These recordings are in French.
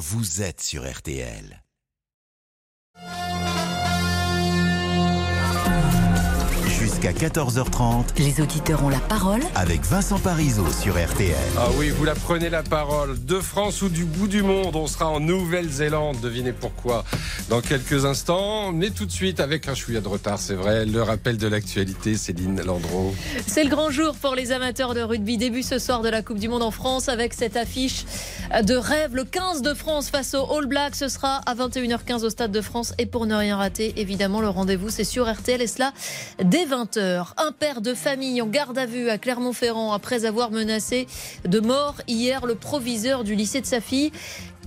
vous êtes sur RTL. Jusqu'à 14h30 Les auditeurs ont la parole avec Vincent Parisot sur RTL. Ah oui, vous la prenez la parole. De France ou du bout du monde, on sera en Nouvelle-Zélande. Devinez pourquoi dans quelques instants. Mais tout de suite, avec un chouïa de retard, c'est vrai, le rappel de l'actualité, Céline Landreau. C'est le grand jour pour les amateurs de rugby. Début ce soir de la Coupe du Monde en France avec cette affiche de rêve. Le 15 de France face aux All Blacks. Ce sera à 21h15 au Stade de France. Et pour ne rien rater, évidemment, le rendez-vous, c'est sur RTL. Et cela dès 20h. Un père de famille en garde à vue à Clermont-Ferrand après avoir menacé de mort hier le proviseur du lycée de sa fille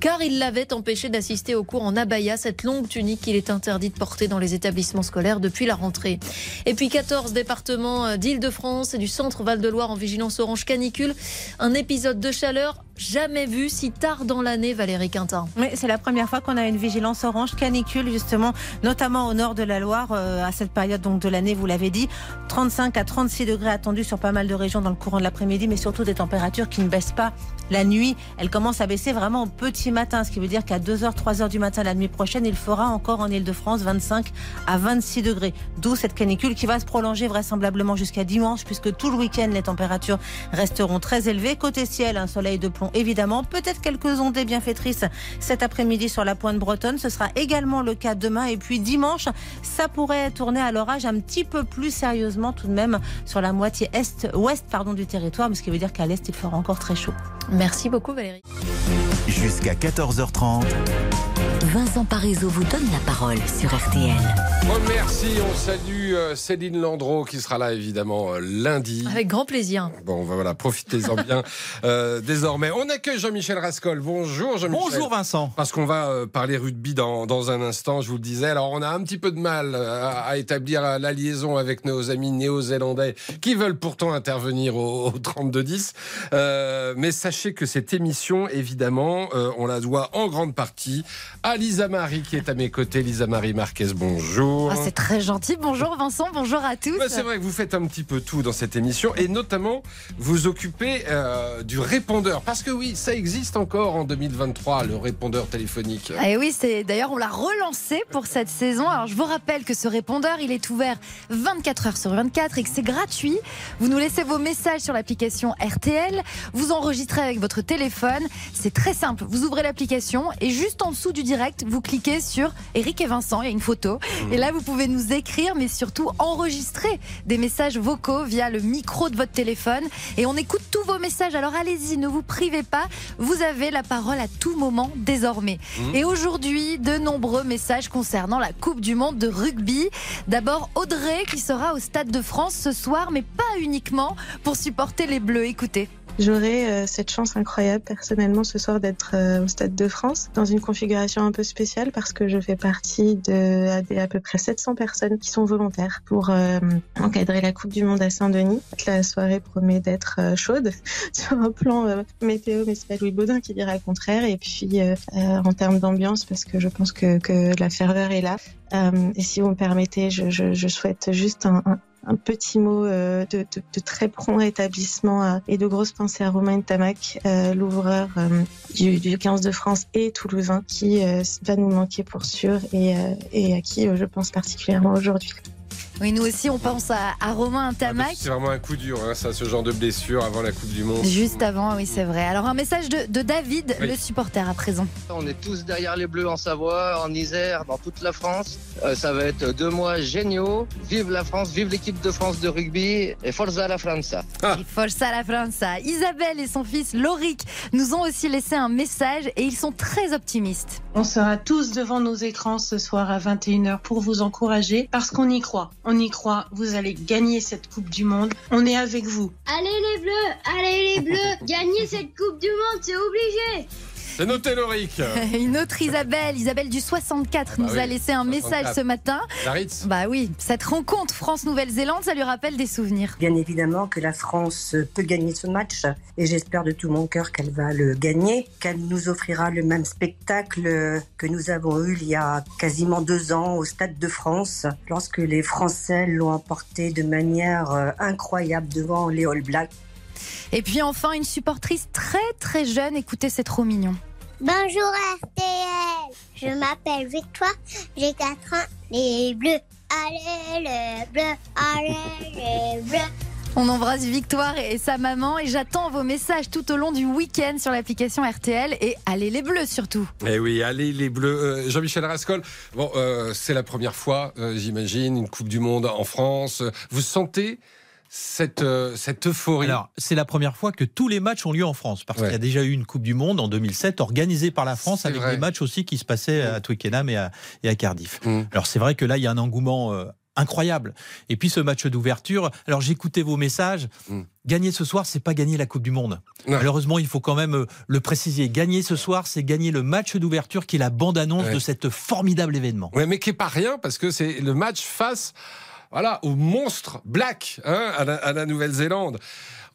car il l'avait empêché d'assister au cours en abaya, cette longue tunique qu'il est interdit de porter dans les établissements scolaires depuis la rentrée. Et puis 14 départements d'Île-de-France et du centre Val-de-Loire en vigilance orange canicule. Un épisode de chaleur jamais vu si tard dans l'année, Valérie Quintin. Oui, c'est la première fois qu'on a une vigilance orange canicule, justement, notamment au nord de la Loire, euh, à cette période donc de l'année, vous l'avez dit. 35 à 36 degrés attendus sur pas mal de régions dans le courant de l'après-midi, mais surtout des températures qui ne baissent pas la nuit. Elles commencent à baisser vraiment au petit matin, ce qui veut dire qu'à 2h, 3h du matin la nuit prochaine, il fera encore en Ile-de-France 25 à 26 degrés. D'où cette canicule qui va se prolonger vraisemblablement jusqu'à dimanche, puisque tout le week-end, les températures resteront très élevées. Côté ciel, un soleil de plomb évidemment. Peut-être quelques ondées bienfaitrices cet après-midi sur la pointe bretonne. Ce sera également le cas demain. Et puis dimanche, ça pourrait tourner à l'orage un petit peu plus sérieusement tout de même sur la moitié est-ouest pardon, du territoire, ce qui veut dire qu'à l'est, il fera encore très chaud. Merci beaucoup Valérie. Jusqu'à 14h30. Vincent Parisot vous donne la parole sur RTL. Oh, merci, on salue euh, Céline Landreau qui sera là évidemment euh, lundi. Avec grand plaisir. Bon, voilà, profitez-en bien euh, désormais. On accueille Jean-Michel Rascol. Bonjour Jean-Michel. Bonjour Vincent. Parce qu'on va parler rugby dans, dans, un instant, je vous le disais. Alors on a un petit peu de mal à, à établir la liaison avec nos amis néo-zélandais qui veulent pourtant intervenir au, au 32-10. Euh, mais sachez que cette émission, évidemment, euh, on la doit en grande partie à Lisa Marie qui est à mes côtés. Lisa Marie Marquez, bonjour. Ah, c'est très gentil. Bonjour Vincent, bonjour à tous. Bah, c'est vrai que vous faites un petit peu tout dans cette émission et notamment vous occupez euh, du répondeur. Parce que oui, ça existe encore en 2023, le répondeur téléphonique. Et eh oui, c'est d'ailleurs on l'a relancé pour cette saison. Alors je vous rappelle que ce répondeur, il est ouvert 24 heures sur 24 et que c'est gratuit. Vous nous laissez vos messages sur l'application RTL, vous enregistrez avec votre téléphone. C'est très simple. Vous ouvrez l'application et juste en dessous du direct, vous cliquez sur Eric et Vincent, il y a une photo. Et là, vous pouvez nous écrire, mais surtout enregistrer des messages vocaux via le micro de votre téléphone. Et on écoute tous vos messages. Alors allez-y, ne vous privez pas. Vous avez la parole à tout moment désormais. Mmh. Et aujourd'hui, de nombreux messages concernant la Coupe du Monde de rugby. D'abord, Audrey qui sera au Stade de France ce soir, mais pas uniquement pour supporter les Bleus. Écoutez. J'aurai euh, cette chance incroyable personnellement ce soir d'être euh, au Stade de France dans une configuration un peu spéciale parce que je fais partie de à, peu près 700 personnes qui sont volontaires pour euh, encadrer la Coupe du Monde à Saint-Denis. La soirée promet d'être euh, chaude sur un plan euh, météo, mais c'est pas Louis Baudin qui dira le contraire. Et puis en termes d'ambiance parce que je pense que, que la ferveur est là. Et si vous me permettez, je, souhaite juste un un petit mot euh, de, très prompt rétablissement euh, et de grosses pensées à Romain Tamac, euh, l'ouvreur du, du 15 de France et toulousain, qui va nous manquer pour sûr et, à qui je pense particulièrement aujourd'hui. Oui, nous aussi, on pense à, à Romain Tamac. C'est vraiment un coup dur, hein, ça, ce genre de blessure avant la Coupe du Monde. Juste avant, oui, c'est vrai. Alors, un message de, de David, Oui. le supporter à présent. On est tous derrière les Bleus en Savoie, en Isère, dans toute la France. Euh, ça va être deux mois géniaux. Vive la France, vive l'équipe de France de rugby et forza la Franza. Et Forza la Franza. Isabelle et son fils Loric nous ont aussi laissé un message et ils sont très optimistes. On sera tous devant nos écrans ce soir à 21h pour vous encourager parce qu'on y croit. On y croit, vous allez gagner cette Coupe du Monde. On est avec vous. Allez les bleus, allez les bleus, gagnez cette Coupe du Monde, c'est obligé. C'est noté, Loric. Une autre Isabelle, Isabelle du 64, nous Bah oui, a laissé un message 64. ce matin. La Ritz. Bah oui, cette rencontre France-Nouvelle-Zélande, ça lui rappelle des souvenirs. Bien évidemment que la France peut gagner ce match et j'espère de tout mon cœur qu'elle va le gagner, qu'elle nous offrira le même spectacle que nous avons eu il y a quasiment deux ans au Stade de France lorsque les Français l'ont emporté de manière euh, incroyable devant les All Blacks. Et puis enfin, une supportrice très très jeune, écoutez, c'est trop mignon. Bonjour RTL. Je m'appelle Victoire, j'ai 4 ans. Les bleus, allez les bleus, allez les bleus. On embrasse Victoire et sa maman et j'attends vos messages tout au long du week-end sur l'application RTL et allez les bleus surtout. Eh oui, allez les Bleus. Euh, Jean-Michel Rascol, bon, euh, c'est la première fois, euh, j'imagine, une Coupe du Monde en France. Vous sentez cette, euh, cette euphorie Alors, c'est la première fois que tous les matchs ont lieu en France, parce Ouais. qu'il y a déjà eu une Coupe du Monde en 2007 organisée par la France avec vrai. des matchs aussi qui se passaient à Twickenham et à, et à Cardiff. Mm. Alors, c'est vrai que là, il y a un engouement euh, incroyable. Et puis, ce match d'ouverture, alors j'écoutais vos messages. Mm. Gagner ce soir, c'est pas gagner la Coupe du Monde. Non. Malheureusement, il faut quand même euh, le préciser. Gagner ce soir, c'est gagner le match d'ouverture qui est la bande-annonce Ouais. de cet formidable événement. Ouais, mais qui est pas rien parce que c'est le match face voilà, au monstre Black hein, à la, Nouvelle-Zélande.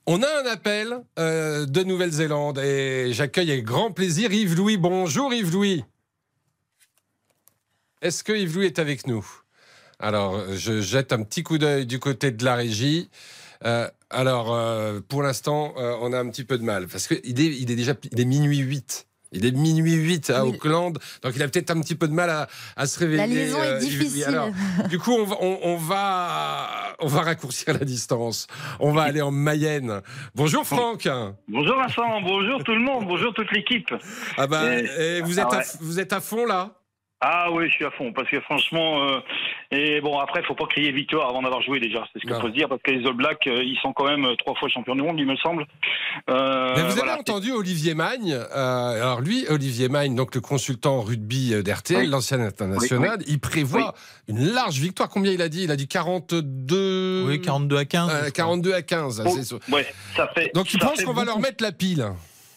On a un appel euh, de Nouvelle-Zélande et j'accueille avec grand plaisir Yves-Louis. Bonjour Yves-Louis. Est-ce que Yves-Louis est avec nous? Alors, je jette un petit coup d'œil du côté de la régie. Euh, alors, euh, pour l'instant, on a un petit peu de mal parce qu'il est, il est déjà minuit 8. Il est minuit 8 à Oui. Auckland, donc il a peut-être un petit peu de mal à, à se réveiller. La liaison est euh, difficile. Alors, du coup, on va, on, on va, on va raccourcir la distance. On va aller en Mayenne. Bonjour Franck. Bonjour Vincent, bonjour tout le monde, bonjour toute l'équipe. Ah bah, Et- et vous êtes, Ah à, vous êtes à fond là? Ah oui, je suis à fond parce que franchement, euh, et bon après, faut pas crier victoire avant d'avoir joué déjà, c'est ce qu'il faut se dire parce que les All Blacks, euh, ils sont quand même euh, trois fois champions du monde, il me semble. Euh, Mais vous avez entendu Olivier Magne. euh, alors lui, Olivier Magne, donc le consultant rugby d'RTL, Oui. l'ancien international, il prévoit une large victoire. Combien il a dit? Il a dit 42. Oui, 42 à 15. euh, 42 à 15. Oh, c'est ça. Ouais, ça fait. Donc il ça pense qu'on va leur mettre la pile.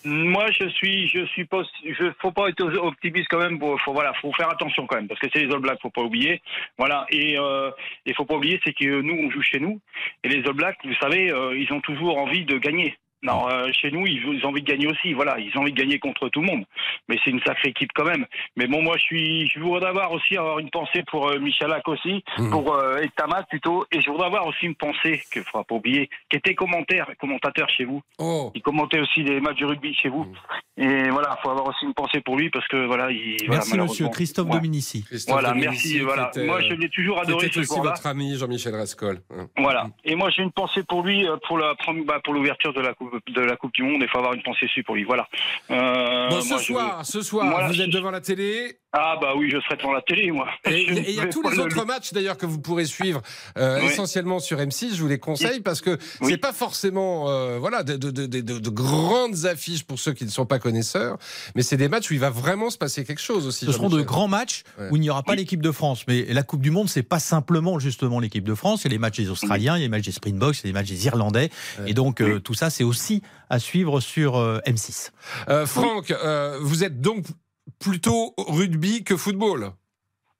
Moi, je suis, je suis pas, je faut pas être optimiste quand même. Faut, faut- voilà, faut faire attention quand même parce que c'est les All Blacks, faut pas oublier. Voilà, et euh, faut pas oublier, c'est que nous, on joue chez nous et les All Blacks, vous savez, euh, ils ont toujours envie de gagner. Non, euh, chez nous, ils, ils ont envie de gagner aussi. Voilà, ils ont envie de gagner contre tout le monde. Mais c'est une sacrée équipe quand même. Mais bon, moi, je suis, je voudrais avoir aussi avoir une pensée pour euh, Michalak aussi, Mhm. pour euh, plutôt, et je voudrais avoir aussi une pensée que faudra pas oublier, qui était commentaire, commentateur chez vous. Oh. Il commentait aussi des matchs de rugby chez vous. Et voilà, faut avoir aussi une pensée pour lui parce que voilà, il. voilà, Merci monsieur. Christophe Ouais. Dominici. Christophe Voilà, Dominici, merci. Voilà, était, moi je l'ai toujours adoré C'était aussi votre ami Jean-Michel Rascol. hein. Voilà. Et moi j'ai une pensée pour lui euh, pour la bah, pour l'ouverture de la coupe de la Coupe du Monde. Il faut avoir une pensée aussi pour lui. Voilà. Euh, Bon, ce moi, je- soir, ce soir, vous je- êtes devant la télé. Ah bah oui, je serai devant la télé moi. Et il y a tous les le- autres matchs d'ailleurs que vous pourrez suivre euh, Oui. essentiellement sur M6. Je vous les conseille parce que Oui. c'est pas forcément euh, voilà de, de- de- de- de- de grandes affiches pour ceux qui ne sont pas connaisseurs, mais c'est des matchs où il va vraiment se passer quelque chose aussi. Ce seront de grands matchs Ouais. où il n'y aura pas l'équipe de France. Mais la Coupe du Monde, c'est pas simplement justement l'équipe de France. Il y a les matchs des Australiens, il y a les matchs des Springboks, il y a les matchs des Irlandais. Ouais. Et donc, euh, tout ça, c'est aussi à suivre sur euh, M6. Euh, Franck, euh, vous êtes donc plutôt rugby que football?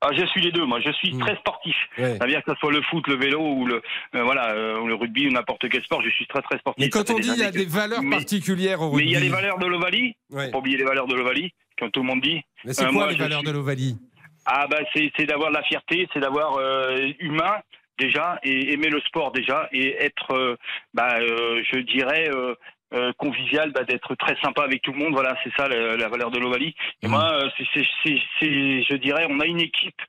Ah, je suis les deux. Moi, je suis Mm. très sportif. Ouais. Ça veut dire que ce soit le foot, le vélo ou le euh, voilà euh, ou le rugby ou n'importe quel sport, je suis très très sportif. Mais quand Ça on dit il y a des valeurs Mais- particulières au Mais rugby. il y a les valeurs de l'Ovalie. Ouais. Faut pas oublier les valeurs de l'Ovalie, comme tout le monde dit. Mais c'est Euh, quoi moi, les valeurs suis- de l'Ovalie? Ah bah c'est d'avoir de la fierté, c'est d'avoir euh, humain déjà et aimer le sport déjà et être euh, bah euh, je dirais euh, euh, convivial, bah, d'être très sympa avec tout le monde. Voilà, c'est ça la, la valeur de l'Ovalie. Et Mhm. moi, c'est, c'est, c'est, c'est- je dirais, on a une équipe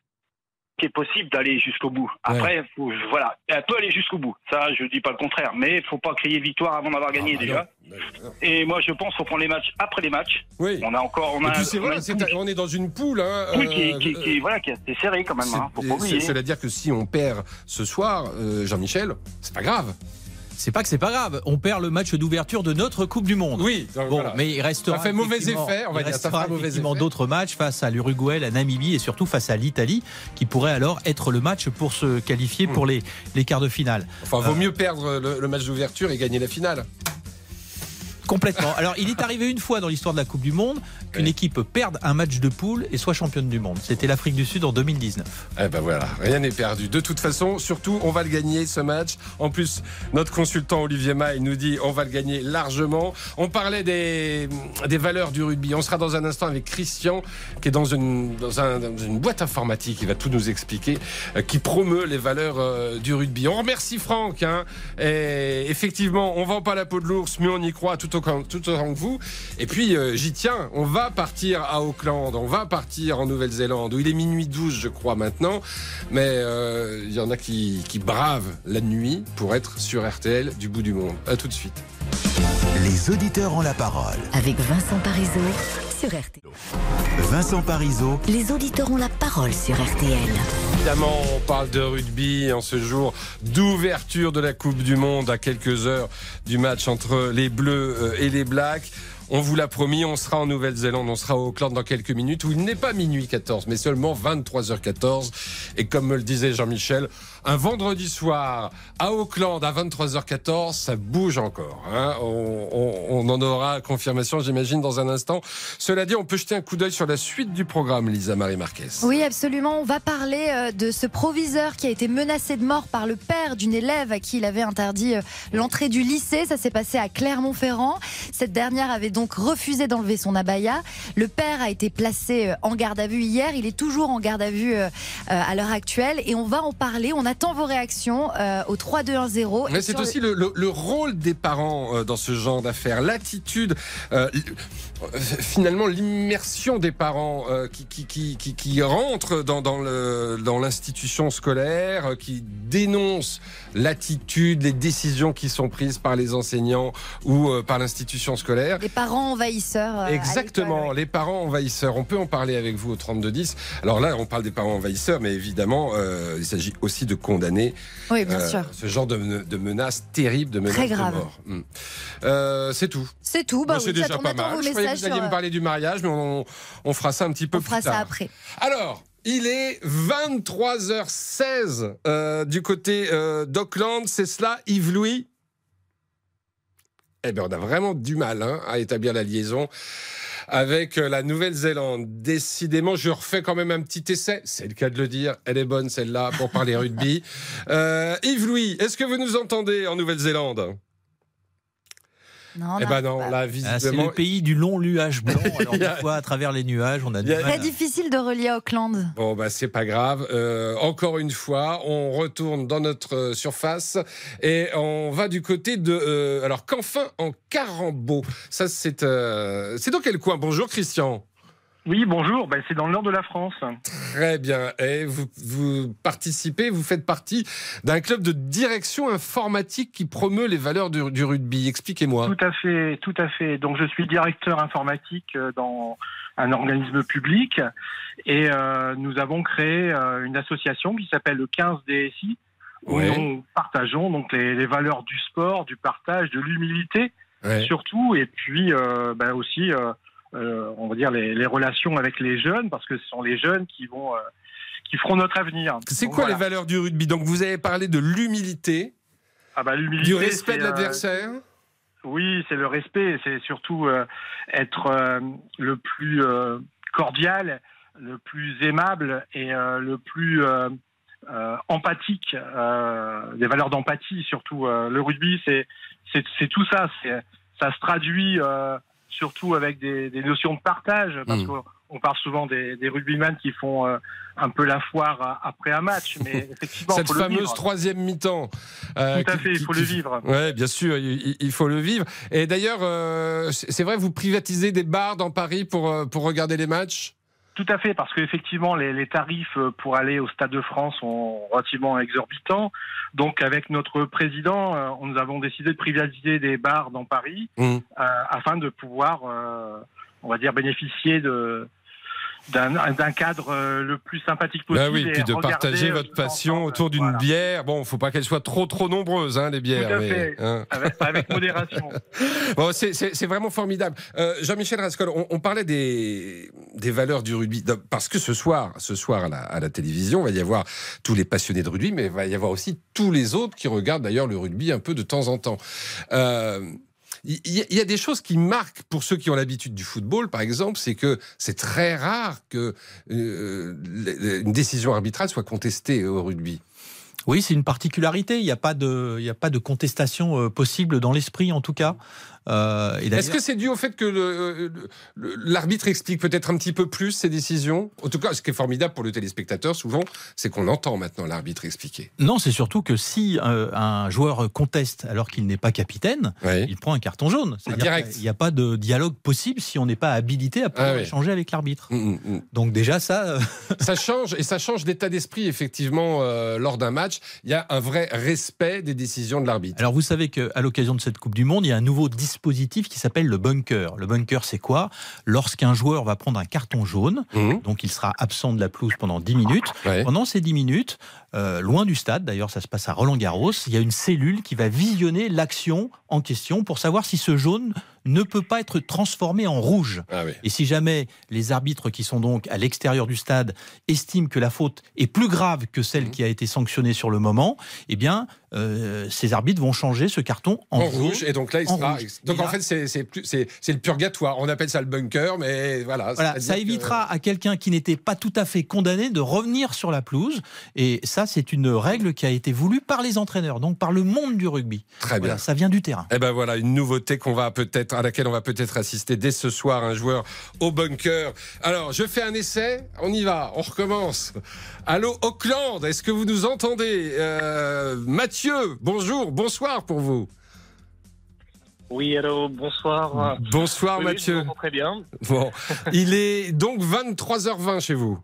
qui est possible d'aller jusqu'au bout. Après, faut, voilà, elle peut aller jusqu'au bout. Ça, je dis pas le contraire, mais faut pas crier victoire avant d'avoir gagné Ah, bah déjà. non. Et moi, je pense faut prendre les matchs après les matchs. Oui. On a encore, on a, puis c'est on vrai, est dans une poule. Hein, poule qui, euh, qui, qui- voilà, qui est assez serrée quand même. Hein, faut C'est- pas oublier. c'est- C'est-à-dire que si on perd ce soir, euh, Jean-Michel, c'est pas grave. C'est pas que c'est pas grave. On perd le match d'ouverture de notre Coupe du Monde. Oui, donc Bon, voilà. mais il restera. Ça fait mauvais effet, on va dire, ça restera fera mauvais effectivement effet. d'autres matchs face à l'Uruguay, la Namibie et surtout face à l'Italie, qui pourrait alors être le match pour se qualifier Hmm. pour les, les quarts de finale. Enfin, vaut mieux perdre le, le match d'ouverture et gagner la finale. Complètement. Alors, il est arrivé une fois dans l'histoire de la Coupe du Monde qu'une équipe perde un match de poule et soit championne du monde. C'était l'Afrique du Sud en 2019. Eh ben voilà, rien n'est perdu. De toute façon, surtout, on va le gagner ce match. En plus, notre consultant Olivier Maille nous dit on va le gagner largement. On parlait des, des valeurs du rugby. On sera dans un instant avec Christian, qui est dans une, dans un- dans une boîte informatique. Il va tout nous expliquer, euh, qui promeut les valeurs euh, du rugby. On remercie Franck. Hein, et effectivement, on vend pas la peau de l'ours, mais on y croit. Tout tout autant, tout autant que vous. Et puis, euh, j'y tiens. On va partir à Auckland. On va partir en Nouvelle-Zélande, où il est minuit 12, je crois, maintenant. Mais euh, il y en a qui, qui bravent la nuit pour être sur RTL du bout du monde. À tout de suite. Les auditeurs ont la parole. Avec Vincent Parisot sur RTL. Vincent Parisot, Les auditeurs ont la parole sur RTL. Évidemment, on parle de rugby en ce jour d'ouverture de la Coupe du Monde à quelques heures du match entre les Bleus et les Blacks. On vous l'a promis, on sera en Nouvelle-Zélande, on sera au Auckland dans quelques minutes où il n'est pas minuit 14, mais seulement 23h14. Et comme me le disait Jean-Michel, un vendredi soir à Auckland à 23h14, ça bouge encore. hein. On, on- en aura confirmation, j'imagine, dans un instant. Cela dit, on peut jeter un coup d'œil sur la suite du programme, Lisa Marie Marquez. Oui, absolument. On va parler euh, de ce proviseur qui a été menacé de mort par le père d'une élève à qui il avait interdit euh, l'entrée du lycée. Ça s'est passé à Clermont-Ferrand. Cette dernière avait donc refusé d'enlever son abaya. Le père a été placé euh, en garde à vue hier. Il est toujours en garde à vue euh, euh, à l'heure actuelle. Et on va en parler. On attend vos réactions au 3210. Mais c'est aussi le, le- le rôle des parents dans ce genre d'affaires, l'attitude, euh, finalement l'immersion des parents euh, qui, qui, qui, qui, qui rentrent dans, dans, le, dans l'institution scolaire, qui dénoncent l'attitude, les décisions qui sont prises par les enseignants ou euh, par l'institution scolaire. Les parents envahisseurs. euh, Exactement, les parents envahisseurs. On peut en parler avec vous au 3210. Alors là, on parle des parents envahisseurs, mais évidemment, euh, il s'agit aussi de condamner Oui, bien euh, sûr. ce genre de, men- de menaces terribles, de menaces Très de grave. mort. Hmm. Euh, c'est tout. C'est tout. Bah oui, c'est déjà pas mal. Je croyais que vous alliez me parler du mariage, mais on, on fera ça un petit peu On plus fera tard. ça après. Alors, il est 23h16 euh, du côté d'Auckland. C'est cela, Yves Louis Eh bien, on a vraiment du mal hein, à établir la liaison avec euh, la Nouvelle-Zélande. Décidément, je refais quand même un petit essai. C'est le cas de le dire. Elle est bonne, celle-là, pour parler rugby. Euh, Yves Louis, est-ce que vous nous entendez en Nouvelle-Zélande? Non, Eh ben non, là, Ah, c'est visiblement. le pays du long nuage blanc. Alors, des fois, à travers les nuages, on a du. Très difficile de relier à Auckland. Bon, bah, c'est pas grave. Euh, encore une fois, on retourne dans notre euh, surface et on va du côté de. euh, alors, qu'enfin en Carambeau. Ça, c'est. euh, c'est dans quel coin? Bonjour, Christian. Oui, bonjour. Ben, c'est dans le nord de la France. Très bien. Et vous, vous participez, vous faites partie d'un club de direction informatique qui promeut les valeurs du, du rugby. Expliquez-moi. Tout à fait, tout à fait. Donc, je suis directeur informatique euh, dans un organisme public et euh, nous avons créé euh, une association qui s'appelle le 15 DSI où Ouais. nous partageons donc les, les valeurs du sport, du partage, de l'humilité Ouais. surtout, et puis euh, ben, aussi, on va dire les, les relations avec les jeunes parce que ce sont les jeunes qui vont, euh, qui feront notre avenir. C'est quoi voilà. les valeurs du rugby? Donc, vous avez parlé de l'humilité, Ah bah, du respect de euh, l'adversaire. Oui, c'est le respect, c'est surtout euh, être euh, le plus euh, cordial, le plus aimable et euh, le plus euh, euh, empathique, euh, des valeurs d'empathie surtout. Euh, le rugby, c'est tout ça. Ça se traduit euh, surtout avec des, des notions de partage, parce Mm. qu'on on parle souvent des, des rugbyman qui font euh, un peu la foire euh, après un match, mais effectivement, Cette faut le fameuse vivre. troisième mi-temps. euh, Tout à qui- fait, il faut qui- le vivre. Ouais, bien sûr, il, il faut le vivre. Et d'ailleurs, euh, c'est vrai, vous privatisez des bars dans Paris pour, pour regarder les matchs? Tout à fait, parce qu'effectivement, les, les tarifs euh, pour aller au Stade de France sont relativement exorbitants. Donc, avec notre président, euh, nous avons décidé de privatiser des bars dans Paris Mmh. euh, afin de pouvoir, euh, on va dire, bénéficier de d'un cadre euh, le plus sympathique possible. Bah oui, et puis de partager euh, votre passion ensemble. autour d'une Voilà. bière. Bon, faut pas qu'elles soient trop trop nombreuses, hein, les bières. Tout à mais, fait. hein. Avec, avec modération. Bon, c'est- vraiment formidable. Euh, Jean-Michel Rascol, on, on parlait des, des valeurs du rugby parce que ce soir, ce soir à la, à la télévision, il va y avoir tous les passionnés de rugby, mais il va y avoir aussi tous les autres qui regardent d'ailleurs le rugby un peu de temps en temps. Euh, il y, a des choses qui marquent pour ceux qui ont l'habitude du football, par exemple, c'est que c'est très rare que euh, une décision arbitrale soit contestée au rugby. Oui, c'est une particularité. Il n'y a a pas de contestation euh, possible dans l'esprit, en tout cas. Euh, Est-ce que c'est dû au fait que le- l'arbitre explique peut-être un petit peu plus ses décisions? En tout cas, ce qui est formidable pour le téléspectateur, souvent, c'est qu'on entend maintenant l'arbitre expliquer. Non, c'est surtout que si euh, un joueur conteste alors qu'il n'est pas capitaine, il prend un carton jaune. C'est-à-dire Direct. qu'il n'y a pas de dialogue possible si on n'est pas habilité à pouvoir Ah oui. échanger avec l'arbitre. Donc déjà ça, euh, ça change et ça change d'état d'esprit effectivement euh, lors d'un match. Il y a un vrai respect des décisions de l'arbitre. Alors vous savez qu'à l'occasion de cette Coupe du Monde, il y a un nouveau dispositif qui s'appelle le bunker. Le bunker, c'est quoi? Lorsqu'un joueur va prendre un carton jaune, donc il sera absent de la pelouse pendant 10 minutes. Pendant ces 10 minutes, euh, loin du stade, d'ailleurs ça se passe à Roland-Garros, il y a une cellule qui va visionner l'action en question pour savoir si ce jaune ne peut pas être transformé en rouge. Et si jamais les arbitres qui sont donc à l'extérieur du stade estiment que la faute est plus grave que celle qui a été sanctionnée sur le moment, eh bien, euh, ces arbitres vont changer ce carton en, En rouge, et donc là, il sera. Donc Et en là- fait, c'est le purgatoire. On appelle ça le bunker, mais voilà. Voilà, ça que- évitera à quelqu'un qui n'était pas tout à fait condamné de revenir sur la pelouse. Et ça, c'est une règle qui a été voulue par les entraîneurs, donc par le monde du rugby. Très bien. Voilà, ça vient du terrain. Eh ben voilà, une nouveauté qu'on va peut-être, à laquelle on va peut-être assister dès ce soir, un joueur au bunker. Alors, je fais un essai, on y va, on recommence. Allô, Auckland, est-ce que vous nous entendez? Euh, Mathieu, bonjour, bonsoir pour vous. Oui, allô, bonsoir. Bonsoir, Oui, Mathieu. je vous entends très bien. Bon, il est donc 23h20 chez vous.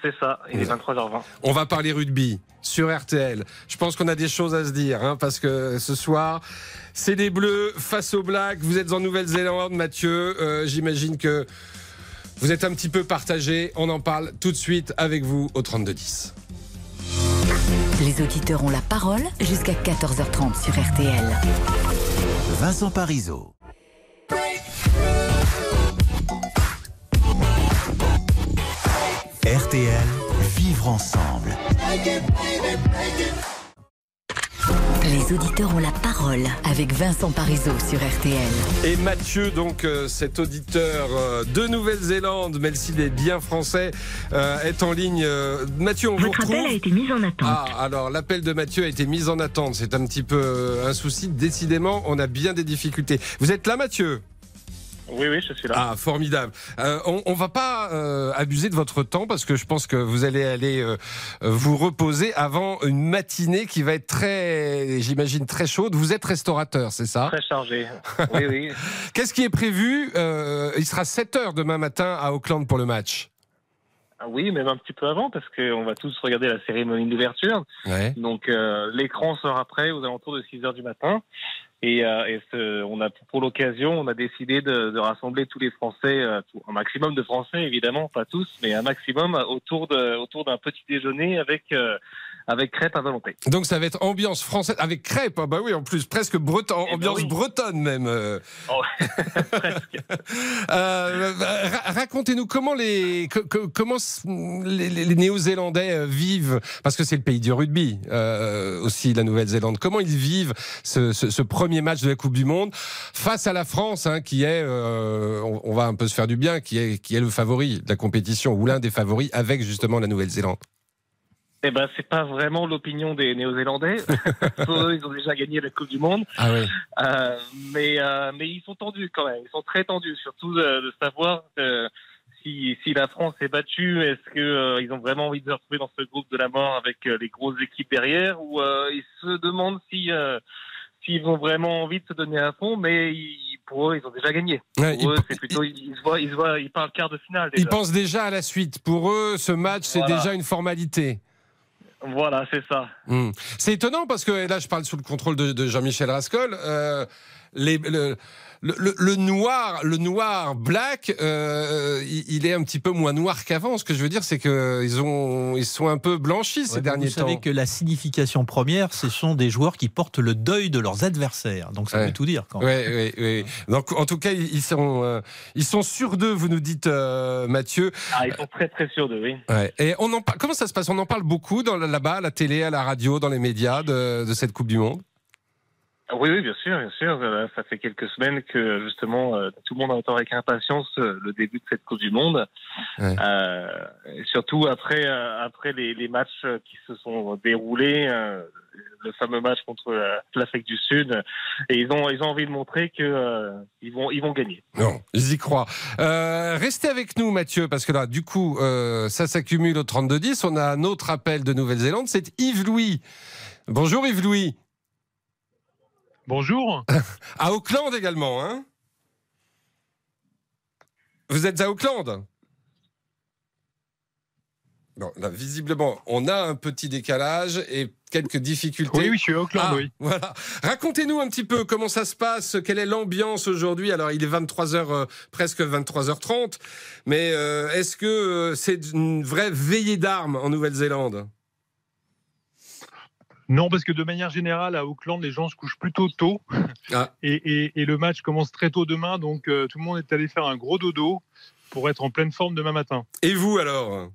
C'est ça, il est 23h20. On va parler rugby sur RTL. Je pense qu'on a des choses à se dire, hein, parce que ce soir, c'est les Bleus face aux Blacks. Vous êtes en Nouvelle-Zélande, Mathieu. Euh, J'imagine que vous êtes un petit peu partagé. On en parle tout de suite avec vous au 3210. Les auditeurs ont la parole jusqu'à 14h30 sur RTL. Vincent Parisot. RTL, vivre ensemble. Les auditeurs ont la parole avec Vincent Parisot sur RTL. Et Mathieu, donc euh, cet auditeur euh, de Nouvelle-Zélande, même s'il est bien français, euh, est en ligne. Euh, Mathieu, on vous Votre retrouve appel a été mis en attente. Ah, alors l'appel de Mathieu a été mis en attente. C'est un petit peu euh, un souci. Décidément, on a bien des difficultés. Vous êtes là, Mathieu? Oui, oui, je suis là. Ah, formidable. Euh, on, on va pas euh, abuser de votre temps parce que je pense que vous allez aller euh, vous reposer avant une matinée qui va être très, j'imagine, très chaude. Vous êtes restaurateur, c'est ça? Très chargé. Oui, oui. Qu'est-ce qui est prévu Il sera 7 heures demain matin à Auckland pour le match. Ah Oui, même un petit peu avant, parce qu'on va tous regarder la cérémonie d'ouverture. Ouais. Donc, euh, l'écran sera prêt aux alentours de 6 heures du matin. Et, euh, et ce- on a, pour l'occasion, on a décidé de, de rassembler tous les Français, euh, un maximum de Français, évidemment, pas tous, mais un maximum autour de, autour d'un petit déjeuner avec, euh, avec crêpes à volonté. Donc ça va être ambiance française avec crêpes. Ah bah oui, en plus presque breton, ben ambiance oui. bretonne même. euh. Oh, Euh, ra- Racontez-nous comment les co- co- comment les, Néo-Zélandais euh, vivent parce que c'est le pays du rugby euh, aussi la Nouvelle-Zélande. Comment ils vivent ce, ce- ce premier match de la Coupe du Monde face à la France hein, qui est euh, on, on va un peu se faire du bien qui est qui est le favori de la compétition ou l'un des favoris avec justement la Nouvelle-Zélande? Eh ben, c'est pas vraiment l'opinion des Néo-Zélandais. Ils ont déjà gagné la Coupe du Monde. Ah oui. Euh, mais, euh, mais ils sont tendus quand même. Ils sont très tendus, surtout de, de savoir euh, si, si la France est battue, est-ce que euh, ils ont vraiment envie de se retrouver dans ce groupe de la mort avec euh, les grosses équipes derrière, ou euh, ils se demandent si euh, s'ils ont vraiment envie de se donner à fond, mais ils- pour eux, ils ont déjà gagné. Ouais, pour eux, c'est plutôt ils, ils se voient, ils se voient, ils parlent quart de finale. Déjà. Ils pensent déjà à la suite. Pour eux, ce match c'est Voilà. déjà une formalité. Voilà, c'est ça. Hmm. C'est étonnant parce que et là, je parle sous le contrôle de, Jean-Michel Rascol. euh, les- le, le- le- le noir, le noir black, euh, il, il est un petit peu moins noir qu'avant. Ce que je veux dire, c'est que ils ont, ils sont un peu blanchis ces Ouais, derniers vous savez temps. que la signification première, ce sont des joueurs qui portent le deuil de leurs adversaires. Donc ça Ouais. veut tout dire. Quand même. oui, oui. Donc, en tout cas, ils sont, euh, ils sont sûrs d'eux. Vous nous dites, euh, Mathieu. Ah, ils sont très très sûrs de oui. Ouais. Et on en comment ça se passe? On en parle beaucoup là-bas, à la télé, à la radio, dans les médias de, de cette Coupe du Monde? Oui, oui, bien sûr, bien sûr. Euh, Ça fait quelques semaines que justement euh, tout le monde attend avec impatience euh, le début de cette Coupe du Monde. Euh, surtout après après les, les matchs qui se sont déroulés, euh, le fameux match contre l'Afrique du Sud, et ils ont ils ont envie de montrer que euh, ils vont ils vont gagner. Non, j'y crois. Euh, restez avec nous, Mathieu, parce que là, du coup, euh, ça s'accumule au 32-10. On a un autre appel de Nouvelle-Zélande, c'est Yves-Louis. Bonjour Yves-Louis. Bonjour. à Auckland également, hein Vous êtes à Auckland? Bon, là, visiblement, on a un petit décalage et quelques difficultés. Oui, oui, je suis à Auckland, Ah, oui. Voilà. Racontez-nous un petit peu comment ça se passe, quelle est l'ambiance aujourd'hui. Alors, il est 23h, presque 23h30, mais euh, est-ce que euh, c'est une vraie veillée d'armes en Nouvelle-Zélande? Non, parce que de manière générale, à Auckland, les gens se couchent plutôt tôt. Ah. Et, et- et le match commence très tôt demain, donc euh, tout le monde est allé faire un gros dodo pour être en pleine forme demain matin. Et vous alors?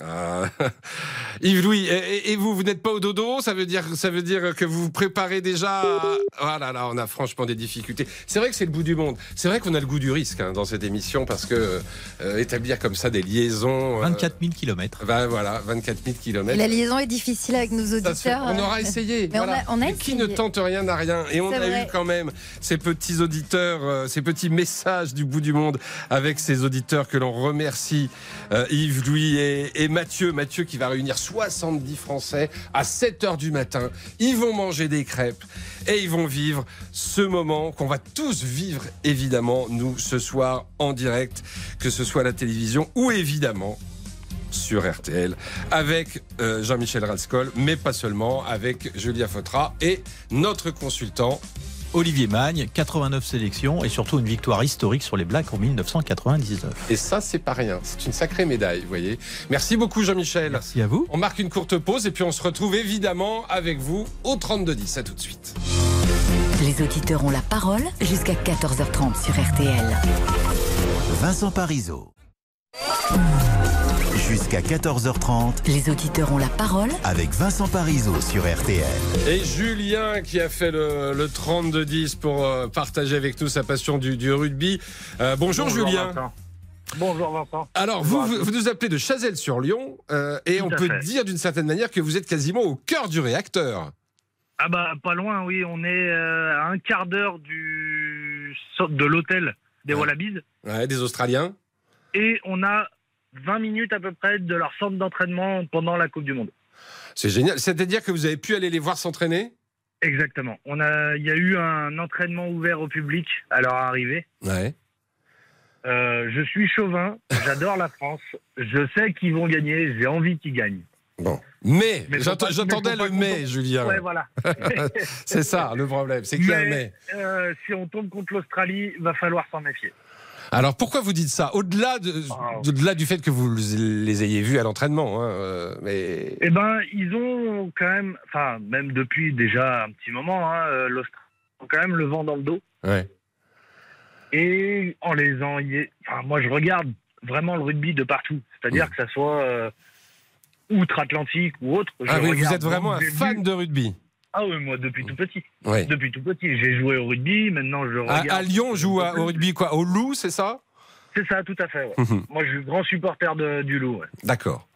Ah. Yves Louis, et, et vous, vous n'êtes pas au dodo Ça veut dire, ça veut dire que vous vous préparez déjà. à- Ah là là, on a franchement des difficultés. C'est vrai que c'est le bout du monde. C'est vrai qu'on a le goût du risque hein, dans cette émission parce que euh, établir comme ça des liaisons. 24 000 kilomètres. Ben voilà, 24 000 kilomètres. La liaison est difficile avec nos fait. auditeurs. On aura euh, essayé. Mais on a- on a Mais qui ne tente rien n'a rien. Et on a vrai. eu quand même ces petits auditeurs, euh, ces petits messages du bout du monde avec ces auditeurs que l'on remercie, euh, Yves, Louis et, et Mathieu. Mathieu qui va réunir 70 Français à 7 heures du matin. Ils vont manger des crêpes et ils vont vivre ce moment qu'on va tous vivre évidemment, nous, ce soir en direct, que ce soit à la télévision ou évidemment sur RTL avec euh, Jean-Michel Rascol, mais pas seulement, avec Julia Fotra et notre consultant. Olivier Magne, 89 sélections et surtout une victoire historique sur les Blacks en 1999. Et ça, c'est pas rien. C'est une sacrée médaille, vous voyez. Merci beaucoup, Jean-Michel. Merci à vous. On marque une courte pause et puis on se retrouve évidemment avec vous au 32-10. À tout de suite. Les auditeurs ont la parole jusqu'à 14h30 sur RTL. Vincent Parisot. Jusqu'à 14h30 Les auditeurs ont la parole avec Vincent Parisot sur RTL. Et Julien qui a fait le, le 32-10 pour euh, partager avec nous sa passion du, du rugby. Euh, bonjour, Julien. Vincent. Bonjour Vincent. Alors, vous, vous, vous nous appelez de Chazelles-sur-Lyon euh, et Tout on peut fait. dire d'une certaine manière que vous êtes quasiment au cœur du réacteur. Ah bah pas loin, oui, on est euh, à un quart d'heure du de l'hôtel des Wallabies Ouais, des Australiens. et on a 20 minutes à peu près de leur centre d'entraînement pendant la Coupe du Monde. C'est génial. C'est-à-dire que vous avez pu aller les voir s'entraîner? Exactement. On a, il y a eu un entraînement ouvert au public à leur arrivée. Ouais. Euh, je suis chauvin, j'adore la France, je sais qu'ils vont gagner, j'ai envie qu'ils gagnent. Bon. Mais, Mais j'entendais le mais, Julien. Ouais, voilà. c'est ça le problème, c'est qu'il y a un mais. euh, si on tombe contre l'Australie, va falloir s'en méfier. Alors pourquoi vous dites ça Au-delà de, au-delà du fait que vous les ayez vus à l'entraînement, hein, euh, mais Eh ben, ils ont quand même, enfin, même depuis déjà un petit moment, hein, euh, l'Australie ont quand même le vent dans le dos. ouais. Et en les en, enfin, moi, je regarde vraiment le rugby de partout. C'est-à-dire que ça soit euh, outre-Atlantique ou autre. je Ah oui, vous êtes vraiment un fan de rugby. Ah oui, moi, depuis tout petit. Ouais. Depuis tout petit. J'ai joué au rugby, maintenant je À, regarde. à Lyon, on joue à- au rugby quoi Au loup, c'est ça? C'est ça, tout à fait. ouais. Mhm. moi, je suis grand supporter de- du loup. ouais. D'accord.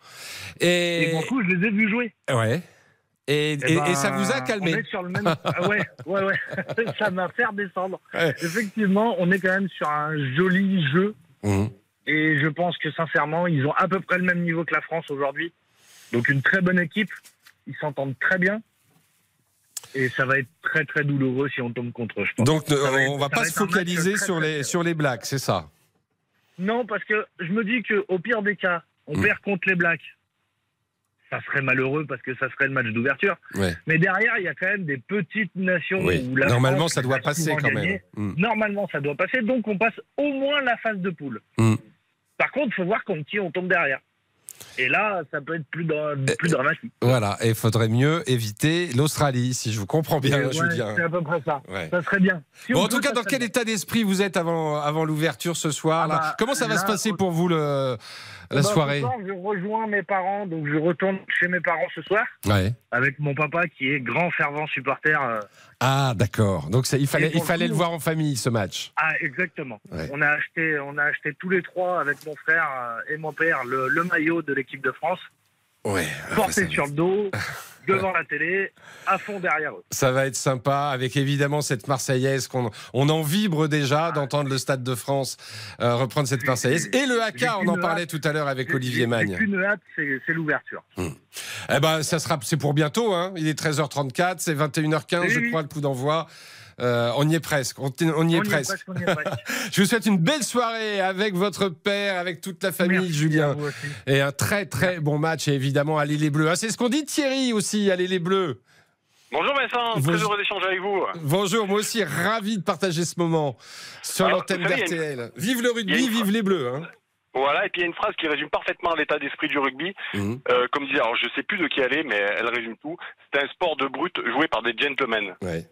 Et Et, du coup, je les ai vus jouer. ouais. Et, Eh et- ben, et ça vous a calmé On est sur le même. Ah ouais, ouais, ouais. ça m'a fait redescendre. Ouais. Effectivement, on est quand même sur un joli jeu. Mhm. Et je pense que sincèrement, ils ont à peu près le même niveau que la France aujourd'hui. Donc une très bonne équipe. Ils s'entendent très bien. Et ça va être très très douloureux si on tombe contre eux. je pense. Donc Ça va être- on va ça pas se focaliser très, sur très les sur les Blacks, c'est ça Non, parce que je me dis qu'au pire des cas, on Mm. perd contre les Blacks. Ça serait malheureux parce que ça serait le match d'ouverture. Ouais. Mais derrière, il y a quand même des petites nations Oui. où la Normalement, France ça doit va passer quand gagner. même. Mm. Normalement, ça doit passer. Donc, on passe au moins la phase de poule. Mm. Par contre, il faut voir contre qui on tombe derrière. Et là, ça peut être plus, dra- plus dramatique. Voilà, et il faudrait mieux éviter l'Australie, si je vous comprends bien, ouais, Julien. C'est à peu près ça. Ouais. Ça serait bien. Si Bon, on en tout peut, cas, dans quel bien. état d'esprit vous êtes avant, avant l'ouverture ce soir là Ah bah, Comment ça va là, se passer pour vous le, la Eh ben, soirée ce soir, Je rejoins mes parents, donc je retourne chez mes parents ce soir. Ouais. Avec mon papa qui est grand fervent supporter. euh, Ah, d'accord. Donc ça, il fallait, il fallait le voir en famille, ce match. Ah, exactement. Ouais. On a acheté, on a acheté tous les trois avec mon frère euh, et mon père le, le maillot de l'équipe de France, Ouais. porté sur le dos, devant la télé, à fond derrière eux. Ça va être sympa, avec évidemment cette Marseillaise qu'on on en vibre déjà d'entendre le Stade de France euh, reprendre cette Marseillaise. Et le haka, on en parlait hâte. tout à l'heure avec Olivier Magne. Qu'une hâte, c'est l'ouverture. Eh ben, ça sera, c'est pour bientôt. Hein. Il est 13h34, c'est 21h15, Oui, je oui. crois, le coup d'envoi. Euh, on y est presque. On, on y est On y est presque. presque, on y est presque. je vous souhaite une belle soirée avec votre père, avec toute la famille, Merci Julien. Et un très très bon match. Et évidemment, allez les Bleus. Ah, c'est ce qu'on dit Thierry aussi. Allez les Bleus. Bonjour Vincent, Bonjour. très heureux d'échanger avec vous. Bonjour, moi aussi ravi de partager ce moment sur l'antenne d'RTL. Vive le rugby, une vive les Bleus. hein. Voilà, et puis il y a une phrase qui résume parfaitement l'état d'esprit du rugby. Mhm. Euh, comme disait, alors je sais plus de qui elle est, mais elle résume tout. C'est un sport de brut joué par des gentlemen. Ouais,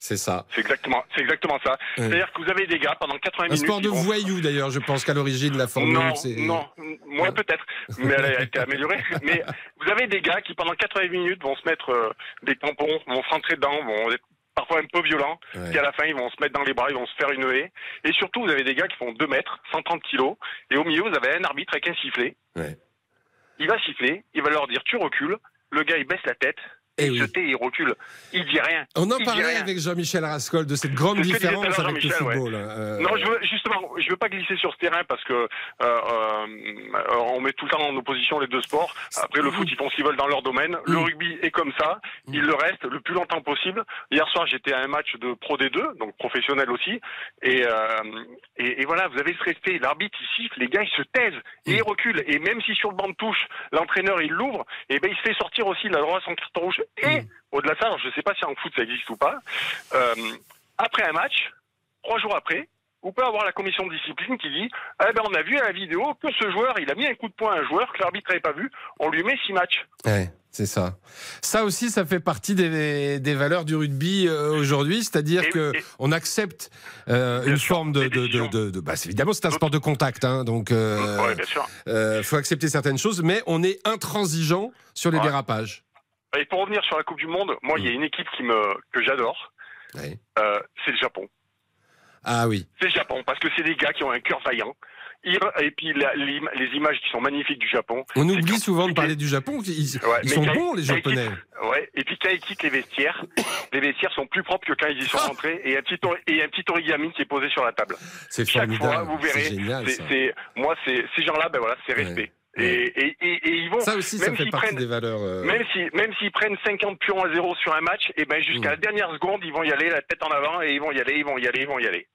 c'est ça. C'est exactement, c'est exactement ça. C'est-à-dire que vous avez des gars pendant 80 Un minutes. sport de vont- voyous d'ailleurs, je pense qu'à l'origine la formule. Non, c'est- non, moins peut-être, mais elle a été améliorée. Mais vous avez des gars qui pendant 80 minutes vont se mettre euh, des tampons, vont se rentrer dedans, vont être parfois un peu violents, Ouais. puis à la fin ils vont se mettre dans les bras, ils vont se faire une haie. Et surtout vous avez des gars qui font 2 mètres, 130 kilos, et au milieu vous avez un arbitre avec un sifflet. Ouais. Il va siffler, il va leur dire tu recules, le gars il baisse la tête, Eh il oui. se tait, il recule, il dit rien. On en Il parlait avec Jean-Michel Rascol de cette grande à différence avec le ouais. football. euh, Non, je veux, justement, je veux pas glisser sur ce terrain parce que euh, euh, on met tout le temps en opposition les deux sports. Après, le foot, ils font ce qu'ils veulent dans leur domaine. Le Mm. rugby est comme ça. Il le reste le plus longtemps possible. Hier soir, j'étais à un match de Pro D2, donc professionnel aussi. Et, euh, et, et voilà, vous avez ce respect. L'arbitre, il siffle, les gars, ils se taisent et ils reculent. Et même si sur le banc de touche, l'entraîneur, il l'ouvre, et ben, il se fait sortir aussi la droite son carton rouge. Et au-delà de ça, alors, je sais pas si en foot ça existe ou pas, euh, après un match, trois jours après, vous pouvez avoir la commission de discipline qui dit eh ben, on a vu à la vidéo que ce joueur, il a mis un coup de poing à un joueur que l'arbitre n'avait pas vu, on lui met six matchs. Ouais, c'est ça. Ça aussi, ça fait partie des, des valeurs du rugby euh, aujourd'hui, c'est-à-dire que on accepte euh, une forme de, de, de, de- bah, évidemment, c'est un sport de contact, hein, donc euh, Ouais, euh, faut accepter certaines choses, mais on est intransigeant sur les Ouais. dérapages. Et pour revenir sur la Coupe du Monde, moi, il y a une équipe qui me, que j'adore, Ouais. euh, c'est le Japon. Ah oui. C'est le Japon, parce que c'est des gars qui ont un cœur vaillant. Et puis la- les images qui sont magnifiques du Japon. On oublie souvent de parler du Japon. Ils, Ouais, ils mais sont bons, les Japonais. ouais, et puis quand ils quittent les vestiaires, les vestiaires sont plus propres que quand ils y sont rentrés. Et un petit, et un petit origami qui est posé sur la table. C'est Chaque formidable. fois, vous verrez. C'est moi, c'est ces gens-là, ben voilà, c'est respect. Et, et, et, et ils vont. Ça aussi, ça même fait partie prennent- des valeurs. euh, Même si, même s'ils prennent 50 pions à zéro sur un match, et ben jusqu'à la dernière seconde, ils vont y aller, la tête en avant, et ils vont y aller, ils vont y aller, ils vont y aller.